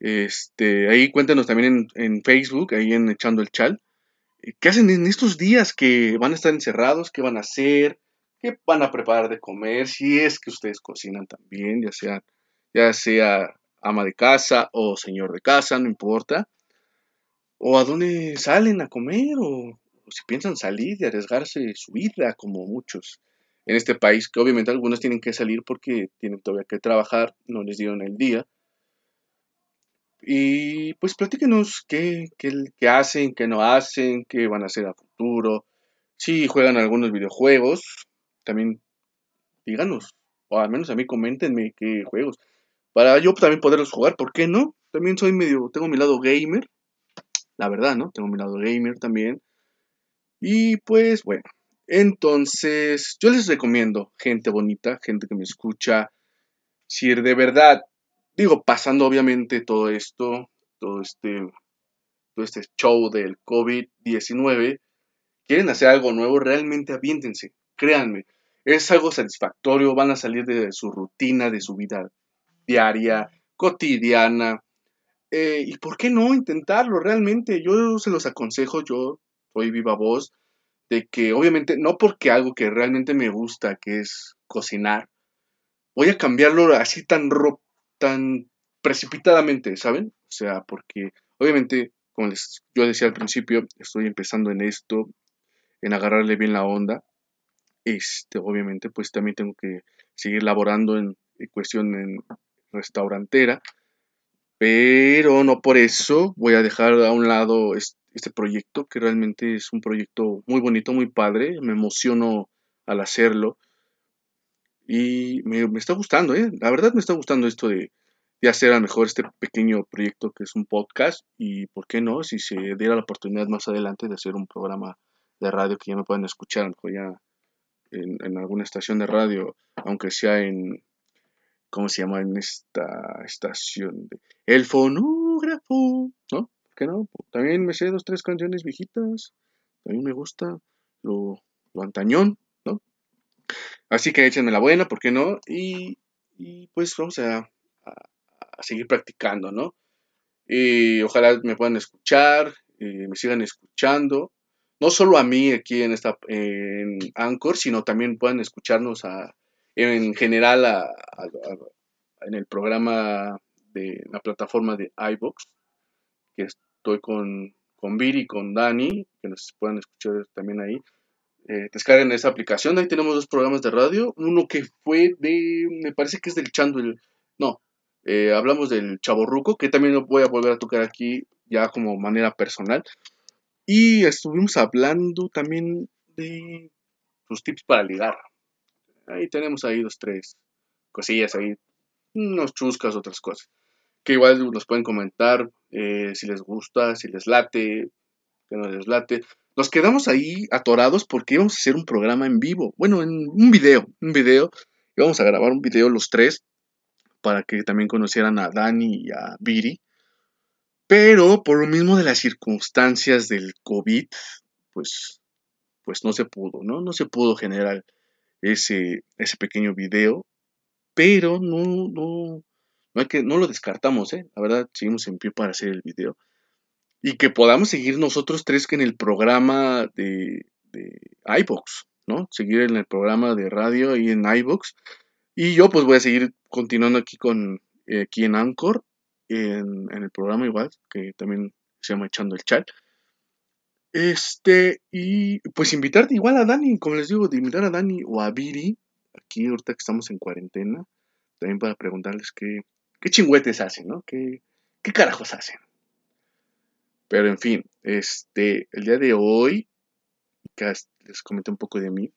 este, ahí cuéntenos también en, Facebook, ahí en Echando el Chal. eh, qué hacen en estos días que van a estar encerrados, qué van a hacer, qué van a preparar de comer, si es que ustedes cocinan también, ya sea, ya sea ama de casa o señor de casa, no importa. O a dónde salen a comer, o si piensan salir y arriesgarse su vida, como muchos en este país, que obviamente algunos tienen que salir porque tienen todavía que trabajar, no les dieron el día. Y pues platíquenos qué, qué, qué hacen, qué no hacen, qué van a hacer a futuro. Si juegan algunos videojuegos, también díganos. O al menos a mí coméntenme qué juegos. Para yo también poderlos jugar, ¿por qué no? También soy medio, tengo mi lado gamer. La verdad, ¿no? Tengo mi lado gamer también. Y pues bueno, entonces yo les recomiendo, gente bonita, gente que me escucha, si de verdad digo, pasando obviamente todo esto, todo este, todo este show del COVID-19, quieren hacer algo nuevo, realmente aviéntense, créanme, es algo satisfactorio, van a salir de su rutina, de su vida diaria, cotidiana, eh, y por qué no intentarlo realmente, yo se los aconsejo, yo soy viva voz, de que obviamente, no porque algo que realmente me gusta, que es cocinar, voy a cambiarlo así tan ro- tan precipitadamente, ¿saben? O sea, porque obviamente, como les, yo decía al principio, estoy empezando en esto, en agarrarle bien la onda. Este, obviamente, pues también tengo que seguir laborando en, en cuestión en restaurantera, pero no por eso voy a dejar a un lado este proyecto, que realmente es un proyecto muy bonito, muy padre, me emociono al hacerlo. Y me, me está gustando, ¿eh? La verdad me está gustando esto de, de hacer a lo mejor este pequeño proyecto que es un podcast. Y por qué no, si se diera la oportunidad más adelante de hacer un programa de radio que ya me puedan escuchar, a lo mejor ya en, en alguna estación de radio, aunque sea en, ¿cómo se llama? En esta estación El Fonógrafo, ¿no? ¿Por qué no? También me sé dos, tres canciones viejitas. También me gusta lo, lo antañón, ¿no? Así que échenme la buena, ¿por qué no? Y, y pues vamos a, a- seguir practicando, ¿no? Y ojalá me puedan escuchar, eh, me sigan escuchando. No solo a mí aquí en esta en Anchor, sino también puedan escucharnos a, en general a- en el programa de la plataforma de iBox, que estoy con, con Viri con Dani, que nos puedan escuchar también ahí eh, descarguen esa aplicación. Ahí tenemos dos programas de radio. Uno que fue de, me parece que es del Chando, el, no, eh, hablamos del Chaborruco, que también lo voy a volver a tocar aquí ya como manera personal. Y estuvimos hablando también de los tips para ligar. Ahí tenemos ahí dos, tres cosillas ahí, unos chuscas, otras cosas. Que igual nos pueden comentar eh, si les gusta, si les late, que no les late. Nos quedamos ahí atorados porque íbamos a hacer un programa en vivo. Bueno, en un video, un video. Íbamos a grabar un video los tres para que también conocieran a Dani y a Viri. Pero por lo mismo de las circunstancias del COVID, pues, pues no se pudo, ¿no? No se pudo generar ese, ese pequeño video. Pero no, no, no, hay que, no lo descartamos, ¿eh? La verdad, seguimos en pie para hacer el video y que podamos seguir nosotros tres que en el programa de, de iVoox, ¿no? Seguir en el programa de radio y en iVoox. Y yo pues voy a seguir continuando aquí con eh, aquí en Anchor, en, en el programa igual, que también se llama Echando el Chat. Este, y pues invitarte igual a Dani, como les digo, de invitar a Dani o a Viri, aquí ahorita que estamos en cuarentena, también para preguntarles qué, qué chingüetes hacen, ¿no? ¿Qué, qué carajos hacen? Pero en fin, este, el día de hoy, as- les comenté un poco de mí,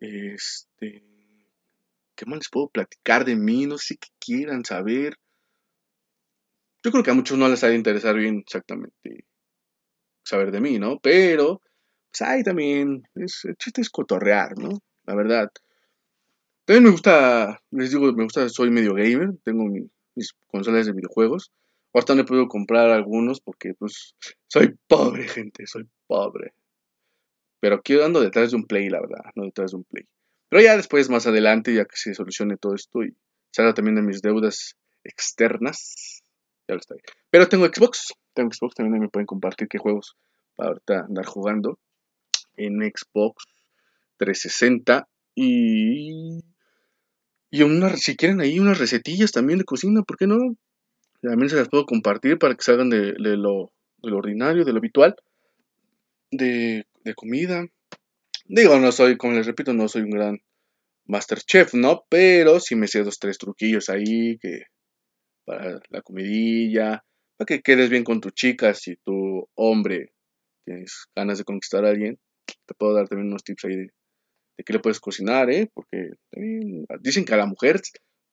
este, ¿qué más les puedo platicar de mí? No sé qué quieran saber. Yo creo que a muchos no les ha de interesar bien exactamente saber de mí, ¿no? Pero, pues ahí también, es, el chiste es cotorrear, ¿no? La verdad. También me gusta, les digo, me gusta, soy medio gamer, tengo mi- mis consolas de videojuegos. Ahorita no he podido comprar algunos porque, pues, soy pobre, gente, soy pobre. Pero aquí ando detrás de un Play, la verdad, no detrás de un Play. Pero ya después, más adelante, ya que se solucione todo esto y salga también de mis deudas externas, ya lo está. Pero tengo Xbox, tengo Xbox, también me pueden compartir qué juegos para ahorita andar jugando en Xbox 360 y y una, si quieren ahí unas recetillas también de cocina, ¿por qué no? También se las puedo compartir para que salgan de, de lo, de lo ordinario, de lo habitual, de, de comida. Digo, no soy, como les repito, no soy un gran master chef, ¿no? Pero sí me sé dos, tres truquillos ahí que para la comidilla, para que quedes bien con tu chica, si tu hombre tienes ganas de conquistar a alguien, te puedo dar también unos tips ahí de, de qué le puedes cocinar, ¿eh? Porque dicen que a la mujer,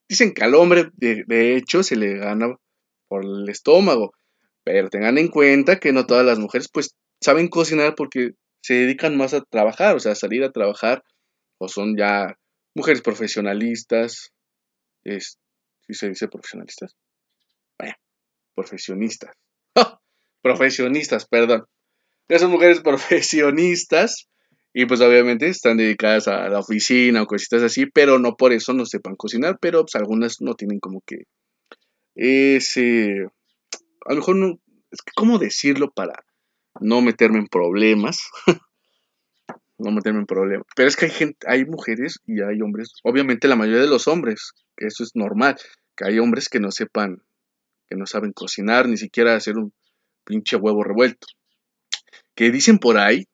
dicen que al hombre, de, de hecho, se le gana por el estómago. Pero tengan en cuenta que no todas las mujeres, pues, saben cocinar porque se dedican más a trabajar, o sea, a salir a trabajar, o son ya mujeres profesionalistas, es, ¿sí se dice profesionalistas? Vaya, profesionistas. Profesionistas, perdón. Son mujeres profesionistas y pues obviamente están dedicadas a la oficina o cositas así, pero no por eso no sepan cocinar, pero pues algunas no tienen como que ese, a lo mejor no, es que cómo decirlo para no meterme en problemas, no meterme en problemas, pero es que hay gente, hay mujeres y hay hombres, obviamente la mayoría de los hombres, que eso es normal, que hay hombres que no sepan, que no saben cocinar, ni siquiera hacer un pinche huevo revuelto, que dicen por ahí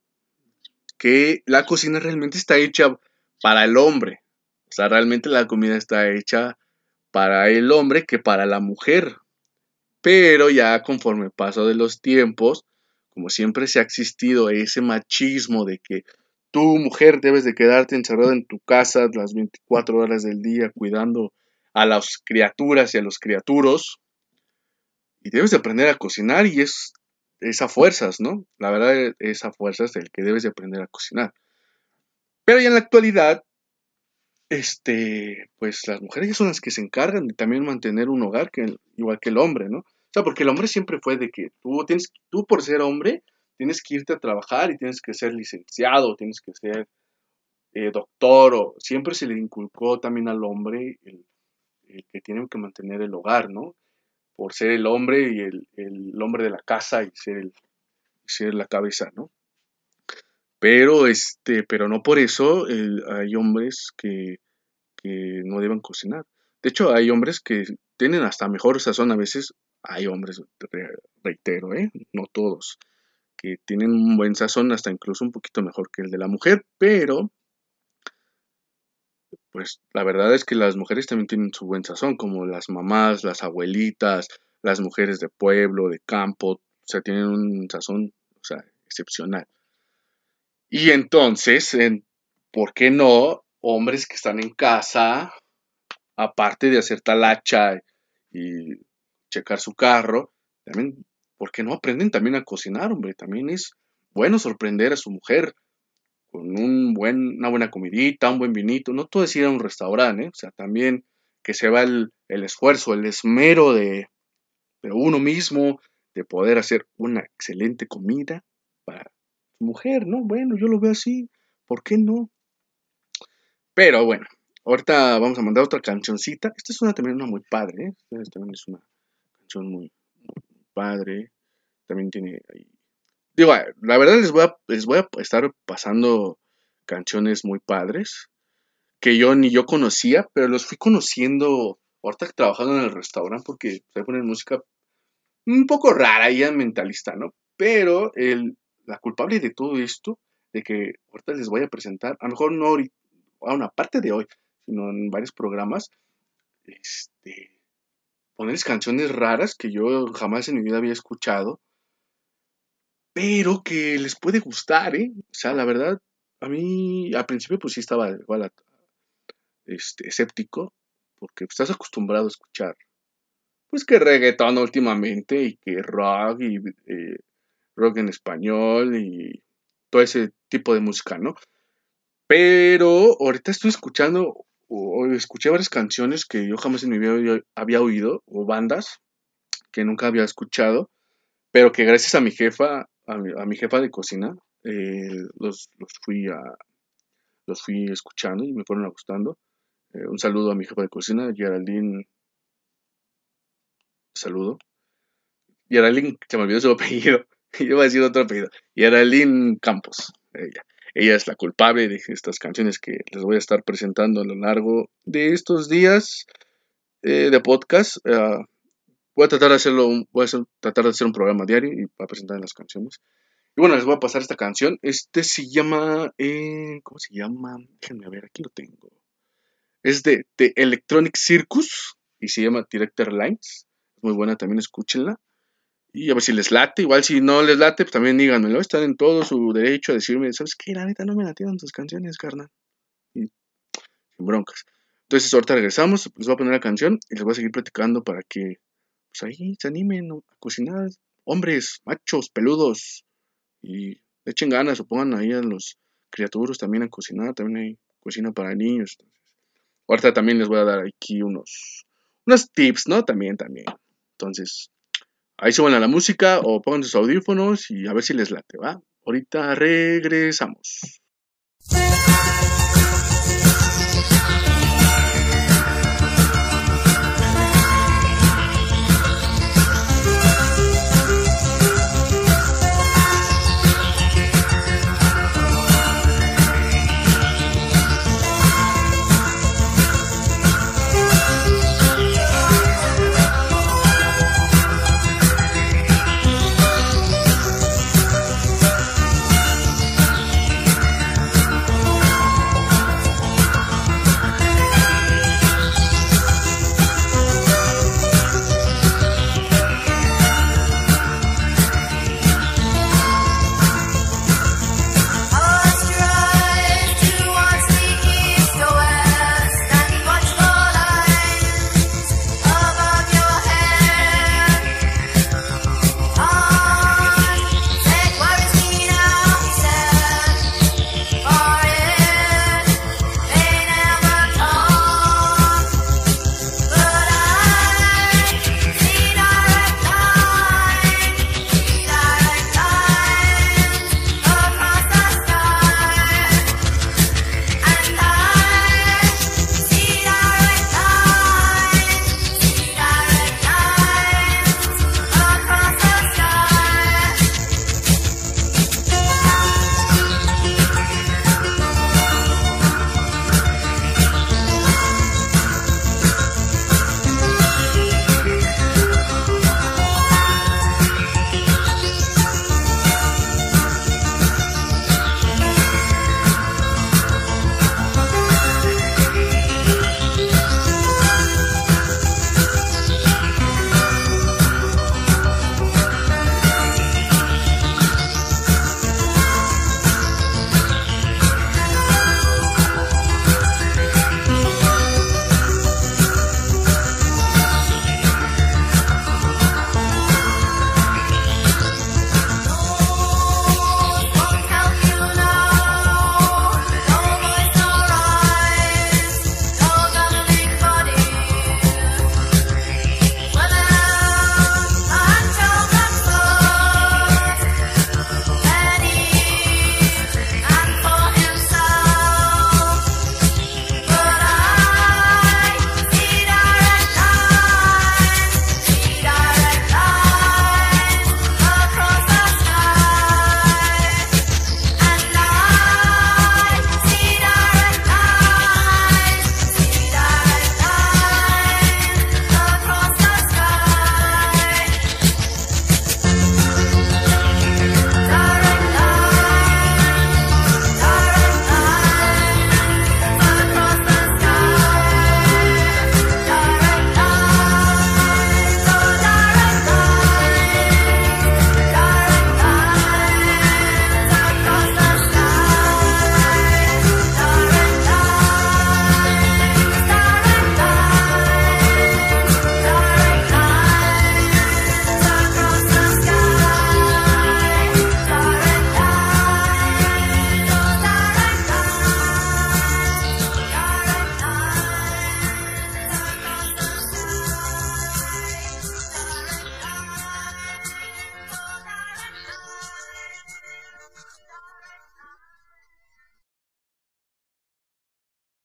que la cocina realmente está hecha para el hombre. O sea, realmente la comida está hecha para el hombre que para la mujer. Pero ya conforme paso de los tiempos, como siempre se ha existido ese machismo de que tú, mujer, debes de quedarte encerrada en tu casa las 24 horas del día cuidando a las criaturas y a los criaturos. Y debes de aprender a cocinar y es es a fuerzas, ¿no? La verdad es a fuerzas el que debes de aprender a cocinar. Pero ya en la actualidad, este, pues las mujeres son las que se encargan de también mantener un hogar, igual que el hombre, ¿no? O sea, porque el hombre siempre fue de que tú tienes, tú por ser hombre, tienes que irte a trabajar y tienes que ser licenciado, tienes que ser eh, doctor, o siempre se le inculcó también al hombre el, el que tiene que mantener el hogar, ¿no? Por ser el hombre y el, el hombre de la casa y ser, el, ser la cabeza, ¿no? Pero, este, pero no por eso el- hay hombres que, que no deben cocinar. De hecho, hay hombres que tienen hasta mejor sazón a veces. Hay hombres, re- reitero, ¿eh? No todos, que tienen un buen sazón, hasta incluso un poquito mejor que el de la mujer, pero pues la verdad es que las mujeres también tienen su buen sazón, como las mamás, las abuelitas, las mujeres de pueblo, de campo, o sea, tienen un sazón, o sea, excepcional. Y entonces, en- ¿por qué no hombres que están en casa, aparte de hacer talacha y checar su carro, también, ¿por qué no aprenden también a cocinar, hombre? También es bueno sorprender a su mujer con un buen, una buena comidita, un buen vinito. No todo es ir a un restaurante, ¿eh? O sea, también que se va el, el esfuerzo, el esmero de, de uno mismo, de poder hacer una excelente comida para su mujer, ¿no? Bueno, yo lo veo así, ¿por qué no? Pero bueno, ahorita vamos a mandar otra cancioncita. Esta es una también una muy padre, ¿eh? Esta también es una canción muy, padre. También tiene Digo, la verdad les voy a, les voy a estar pasando canciones muy padres que yo ni yo conocía, pero los fui conociendo ahorita trabajando en el restaurante porque se ponen música un poco rara y mentalista, ¿no? Pero el, la culpable de todo esto, de que ahorita les voy a presentar, a lo mejor no a una parte de hoy, sino en varios programas, este, ponerles canciones raras que yo jamás en mi vida había escuchado pero que les puede gustar, ¿eh? O sea, la verdad, a mí al principio pues sí estaba igual este, escéptico, porque estás acostumbrado a escuchar, pues que reggaetón últimamente y que rock y eh, rock en español y todo ese tipo de música, ¿no? Pero ahorita estoy escuchando, o, o escuché varias canciones que yo jamás en mi vida había oído, o bandas que nunca había escuchado, pero que gracias a mi jefa, a mi, jefa de cocina, eh, los, fui los fui escuchando y me fueron gustando. Eh, un saludo a mi jefa de cocina, Geraldine. Saludo. Geraldine, se me olvidó su apellido. Yo voy a decir otro apellido. Geraldine Campos. Ella. Ella es la culpable de estas canciones que les voy a estar presentando a lo largo de estos días eh, de podcast. Ah, voy a tratar de hacerlo, voy a hacer- tratar de hacer un programa diario y para presentar las canciones. Y bueno, les voy a pasar esta canción. Este se llama, eh, ¿cómo se llama? Déjenme ver, aquí lo tengo. Es de, de Electronic Circus y se llama Director Lines. Es muy buena, también escúchenla. Y a ver si les late. Igual si no les late, pues también díganmelo. Están en todo su derecho a decirme, ¿sabes qué? La neta no me latieron tus canciones, carnal. Y sin broncas. Entonces ahorita regresamos, les voy a poner la canción y les voy a seguir platicando para que pues ahí se animen a cocinar. Hombres, machos, peludos. Y echen ganas o pongan ahí a los criaturas también a cocinar. También hay cocina para niños. Ahorita también les voy a dar aquí unos, unos tips, ¿no? También, también. Entonces, ahí suban a la música o pongan sus audífonos y a ver si les late, ¿va? Ahorita regresamos.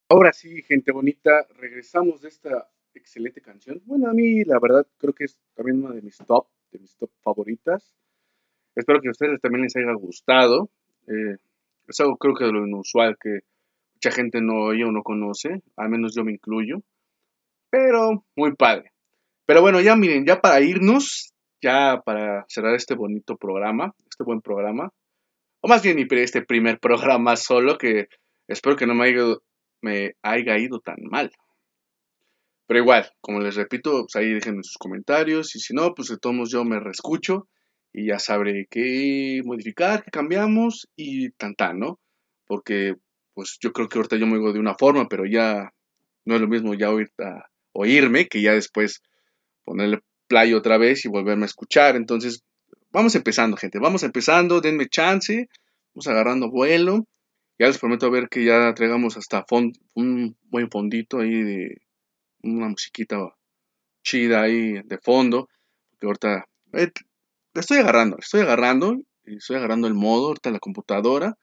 Ahora sí, gente bonita, regresamos de esta excelente canción. Bueno, a mí la verdad creo que es también una de mis top, de mis top favoritas. Espero que a ustedes también les haya gustado. Eh, es algo creo que de lo inusual que mucha gente no oye o no conoce, al menos yo me incluyo. Pero muy padre. Pero bueno, ya miren, ya para irnos, ya para cerrar este bonito programa, este buen programa, o más bien este primer programa solo, que espero que no me haya, me haya ido tan mal. Pero igual, como les repito, pues ahí déjenme sus comentarios y si no, pues de todos yo me reescucho y ya sabré qué modificar, qué cambiamos y tan tan, ¿no? Porque pues yo creo que ahorita yo me oigo de una forma, pero ya no es lo mismo ya oír, a- oírme que ya después ponerle play otra vez y volverme a escuchar. Entonces, vamos empezando, gente, vamos empezando, denme chance, vamos agarrando vuelo. Ya les prometo ver que ya traigamos hasta fon- un buen fondito ahí de una musiquita chida ahí de fondo, porque ahorita eh, estoy agarrando, le estoy agarrando, estoy agarrando el modo ahorita la computadora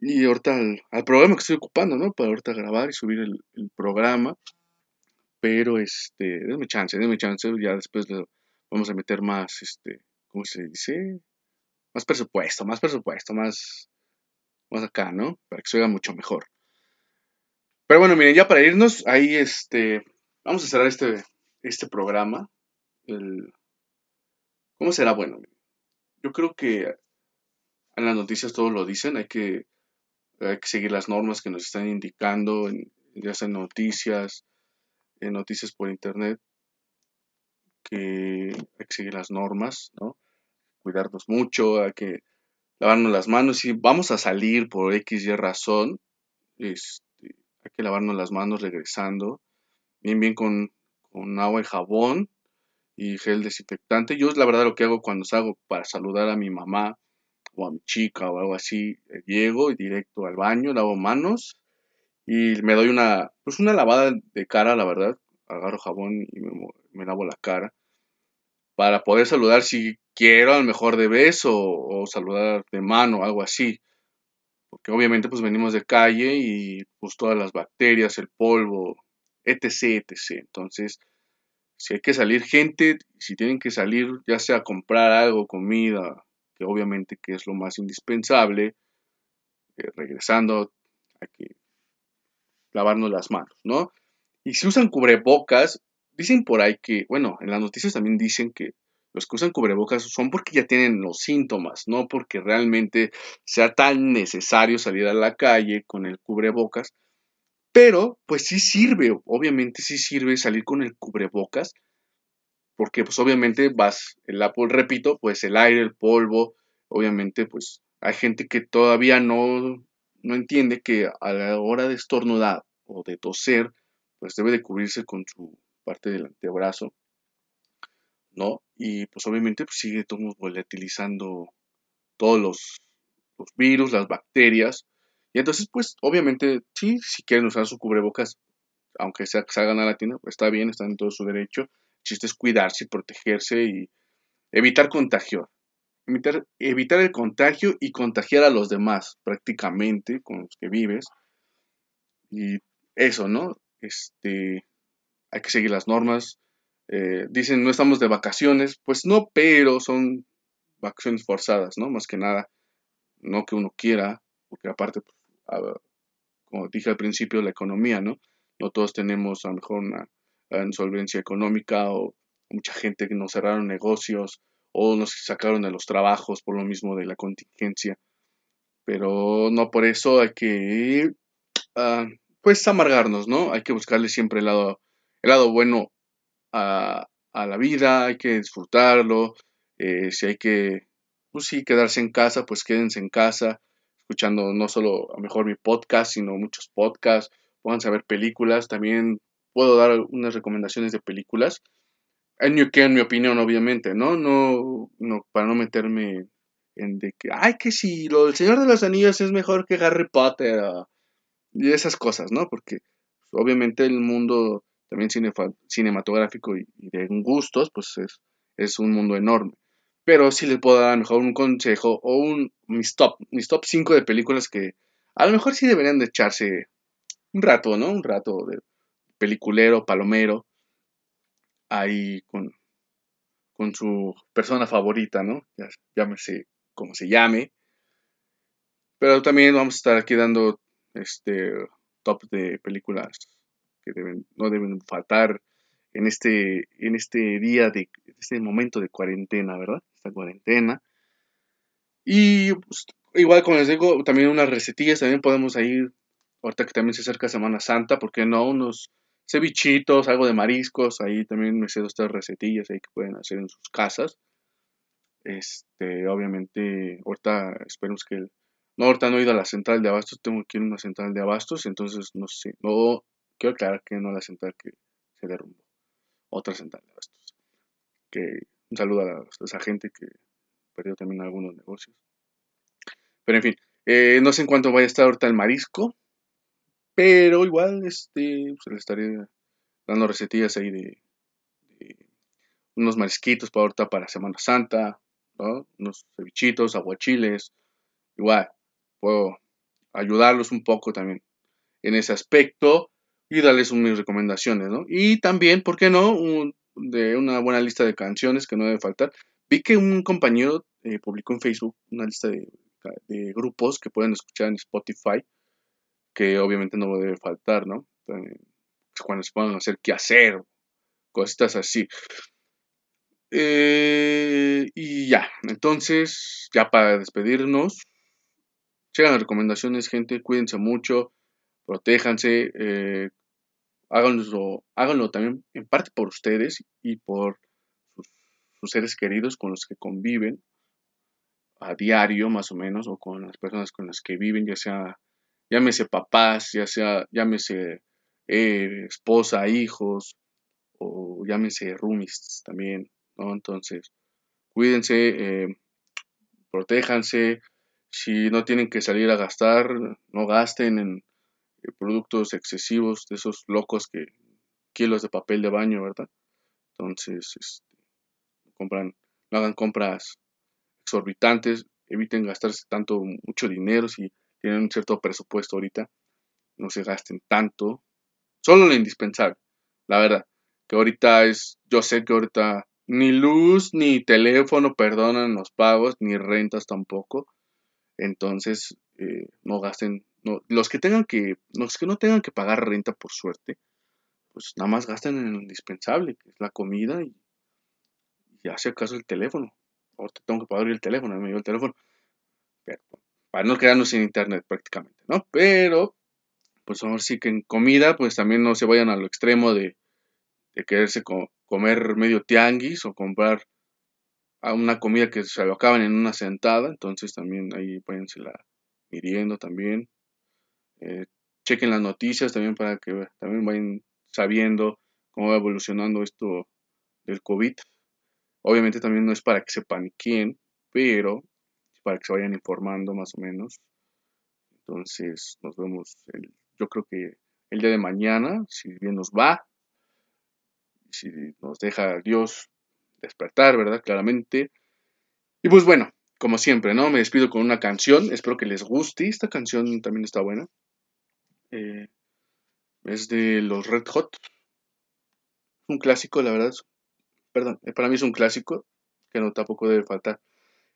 y ahorita al, al programa que estoy ocupando, ¿no? Para ahorita grabar y subir el, el programa. Pero este, denme chance, denme chance, ya después le vamos a meter más, este, ¿cómo se dice? Más presupuesto, más presupuesto, más, más acá, ¿no? Para que se oiga mucho mejor. Pero bueno, miren, ya para irnos, ahí este, vamos a cerrar este, este programa. El, ¿Cómo será bueno? Yo creo que en las noticias todos lo dicen, hay que, hay que seguir las normas que nos están indicando, ya sea en noticias, en noticias por internet, que hay que seguir las normas, ¿no? Cuidarnos mucho, hay que lavarnos las manos. Si vamos a salir por X y razón, este, hay que lavarnos las manos regresando, bien, bien con, con agua y jabón y gel desinfectante. Yo la verdad lo que hago cuando salgo para saludar a mi mamá o a mi chica o algo así, eh, llego y directo al baño, lavo manos y me doy una, pues una lavada de cara, la verdad. Agarro jabón y me, me lavo la cara para poder saludar si quiero a lo mejor de beso o saludar de mano, algo así. Porque obviamente pues venimos de calle y pues todas las bacterias, el polvo, etc, etc. Entonces, si hay que salir gente, si tienen que salir ya sea a comprar algo, comida, que obviamente que es lo más indispensable, eh, regresando hay que lavarnos las manos, ¿no? Y si usan cubrebocas, dicen por ahí que, bueno, en las noticias también dicen que los que usan cubrebocas son porque ya tienen los síntomas, no porque realmente sea tan necesario salir a la calle con el cubrebocas. Pero, pues sí sirve, obviamente sí sirve salir con el cubrebocas, porque pues obviamente vas, el Apple, repito, pues el aire, el polvo, obviamente pues hay gente que todavía no, no entiende que a la hora de estornudar o de toser, pues debe de cubrirse con su parte del antebrazo, ¿no? Y pues obviamente pues sigue todo volatilizando todos los, virus, las bacterias, y entonces pues obviamente sí, si quieren usar su cubrebocas, aunque sea salgan a la tienda, pues está bien, están en todo su derecho, el chiste es cuidarse, protegerse y evitar contagio. Evitar, evitar el contagio y contagiar a los demás prácticamente con los que vives. Y eso, ¿no? Este, hay que seguir las normas. Eh, dicen, no estamos de vacaciones. Pues no, pero son vacaciones forzadas, ¿no? Más que nada, no que uno quiera, porque aparte, pues, como dije al principio, la economía, ¿no? No todos tenemos a lo mejor una gran solvencia económica o mucha gente que nos cerraron negocios o nos sacaron de los trabajos por lo mismo de la contingencia. Pero no por eso hay que, ah, pues, amargarnos, ¿no? Hay que buscarle siempre el lado, el lado bueno a, la vida, hay que disfrutarlo. eh, si hay que, pues sí, quedarse en casa, pues quédense en casa, escuchando no solo a mejor mi podcast, sino muchos podcasts. Pónganse a ver películas. También puedo dar unas recomendaciones de películas. En en mi opinión, obviamente, ¿no? No, no, para no meterme en de que, ay, que si lo del Señor de los Anillos es mejor que Harry Potter, y esas cosas, ¿no? Porque obviamente el mundo también cinematográfico y, y de gustos, pues es, es un mundo enorme. Pero sí les puedo dar a lo mejor un consejo o un, mis top, mis top 5 de películas que a lo mejor sí deberían de echarse un rato, ¿no? Un rato de peliculero, palomero, ahí con, con su persona favorita, ¿no? Ya, llámese como se llame. Pero también vamos a estar aquí dando este top de películas que deben, no deben faltar en este, en este día de este momento de cuarentena, ¿verdad? Esta cuarentena. Y pues, igual como les digo, también unas recetillas, también podemos ir, ahorita que también se acerca Semana Santa, ¿por qué no? Unos cevichitos, algo de mariscos, ahí también me sé estas recetillas ahí que pueden hacer en sus casas. Este, obviamente, ahorita esperemos que el, no, ahorita no he ido a la central de abastos, tengo que ir a una central de abastos, entonces no sé, no, quiero aclarar que no la central que se derrumbó, otra central de abastos. Que un saludo a, esa gente que perdió también algunos negocios. Pero en fin, eh, no sé en cuánto vaya a estar ahorita el marisco, pero igual este, pues, le estaré dando recetillas ahí de, de unos marisquitos para ahorita para Semana Santa, ¿no? unos cevichitos, aguachiles, igual puedo ayudarlos un poco también en ese aspecto y darles mis recomendaciones, ¿no? Y también, ¿por qué no? De una buena lista de canciones que no debe faltar. Vi que un compañero eh, publicó en Facebook una lista de, grupos que pueden escuchar en Spotify, que obviamente no debe faltar, ¿no? También, cuando se a hacer qué hacer, cositas así. Eh, y ya, entonces, ya para despedirnos, sigan las recomendaciones, gente, cuídense mucho, protéjanse, eh, háganlo, háganlo también en parte por ustedes y por sus, sus seres queridos con los que conviven a diario, más o menos, o con las personas con las que viven, ya sea, llámese papás, ya sea, llámese eh, esposa, hijos, o llámese roomies también, ¿no? Entonces, cuídense, eh, protéjanse, si no tienen que salir a gastar, no gasten en productos excesivos de esos locos que kilos de papel de baño, ¿verdad? Entonces, este, compran, no hagan compras exorbitantes, eviten gastarse tanto, mucho dinero si tienen un cierto presupuesto ahorita, no se gasten tanto, solo lo indispensable, la verdad, que ahorita es, yo sé que ahorita ni luz ni teléfono perdonan los pagos, ni rentas tampoco, entonces eh, no gasten, no, los que tengan que, los que no tengan que pagar renta por suerte, pues nada más gasten en lo indispensable, que es la comida y, y hace acaso el teléfono. Ahorita tengo que pagar el teléfono, me dio el teléfono. Para no quedarnos sin internet prácticamente, ¿no? Pero, pues ahora sí que en comida, pues también no se vayan a lo extremo de, de quererse co- comer medio tianguis o comprar una comida que se lo acaban en una sentada, entonces también ahí la midiendo también. Eh, chequen las noticias también para que también vayan sabiendo cómo va evolucionando esto del COVID. Obviamente también no es para que se paniquen, pero para que se vayan informando más o menos. Entonces nos vemos, yo creo que el día de mañana, si bien nos va, si nos deja Dios despertar, ¿verdad? Claramente. Y pues bueno, como siempre, ¿no? Me despido con una canción, espero que les guste. Esta canción también está buena. Eh, es de los Red Hot. Un clásico, la verdad. Perdón, eh, para mí es un clásico que no tampoco debe faltar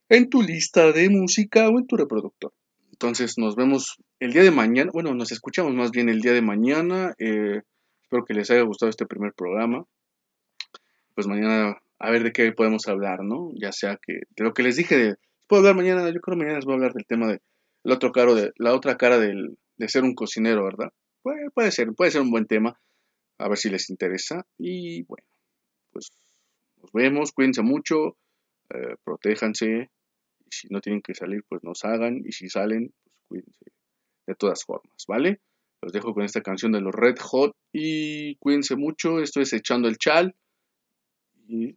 en tu lista de música o en tu reproductor. Entonces nos vemos el día de mañana. Bueno, nos escuchamos más bien el día de mañana. Eh, espero que les haya gustado este primer programa. Pues mañana a ver de qué podemos hablar, ¿no? Ya sea que de lo que les dije de puedo hablar mañana, yo creo que mañana les voy a hablar del tema de el otro de la otra cara del, de ser un cocinero, ¿verdad? Puede, puede ser, puede ser un buen tema. A ver si les interesa. Y bueno, pues nos vemos, cuídense mucho, eh, protéjanse. Y si no tienen que salir, pues nos hagan. Y si salen, pues cuídense de todas formas, ¿vale? Los dejo con esta canción de los Red Hot y cuídense mucho. Esto es Echando el Chal y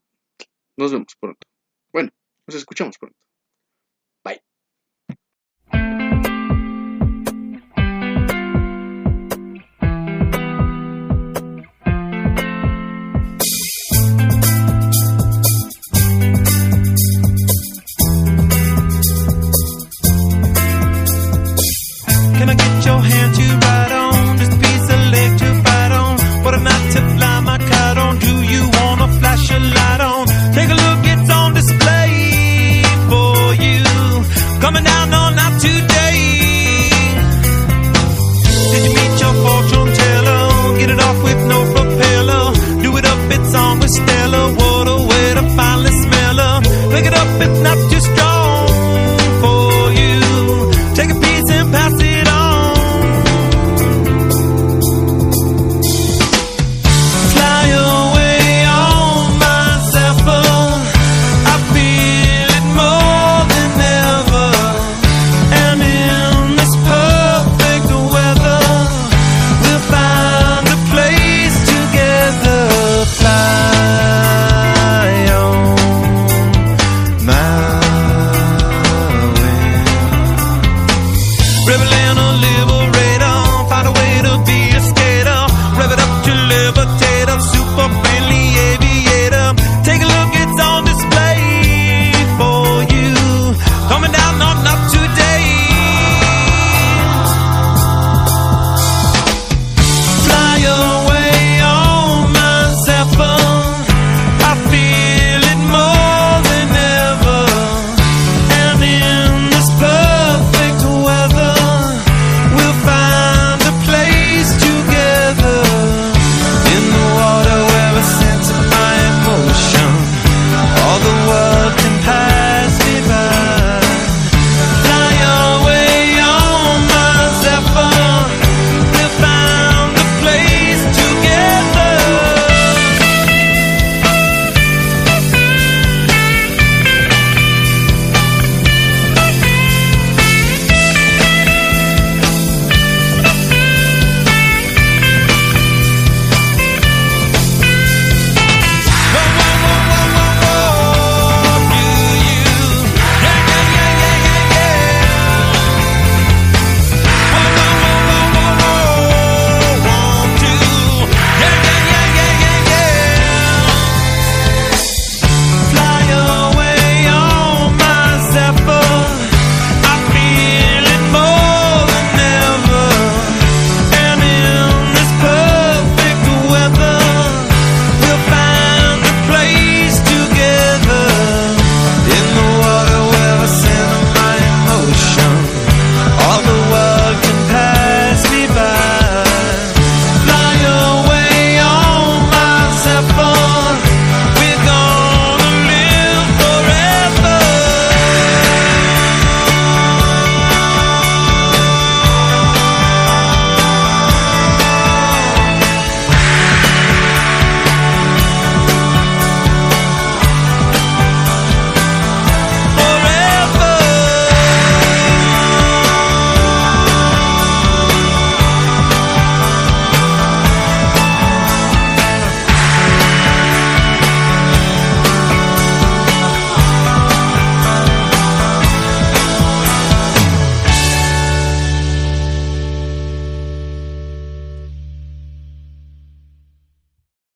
nos vemos pronto. Bueno, nos escuchamos pronto.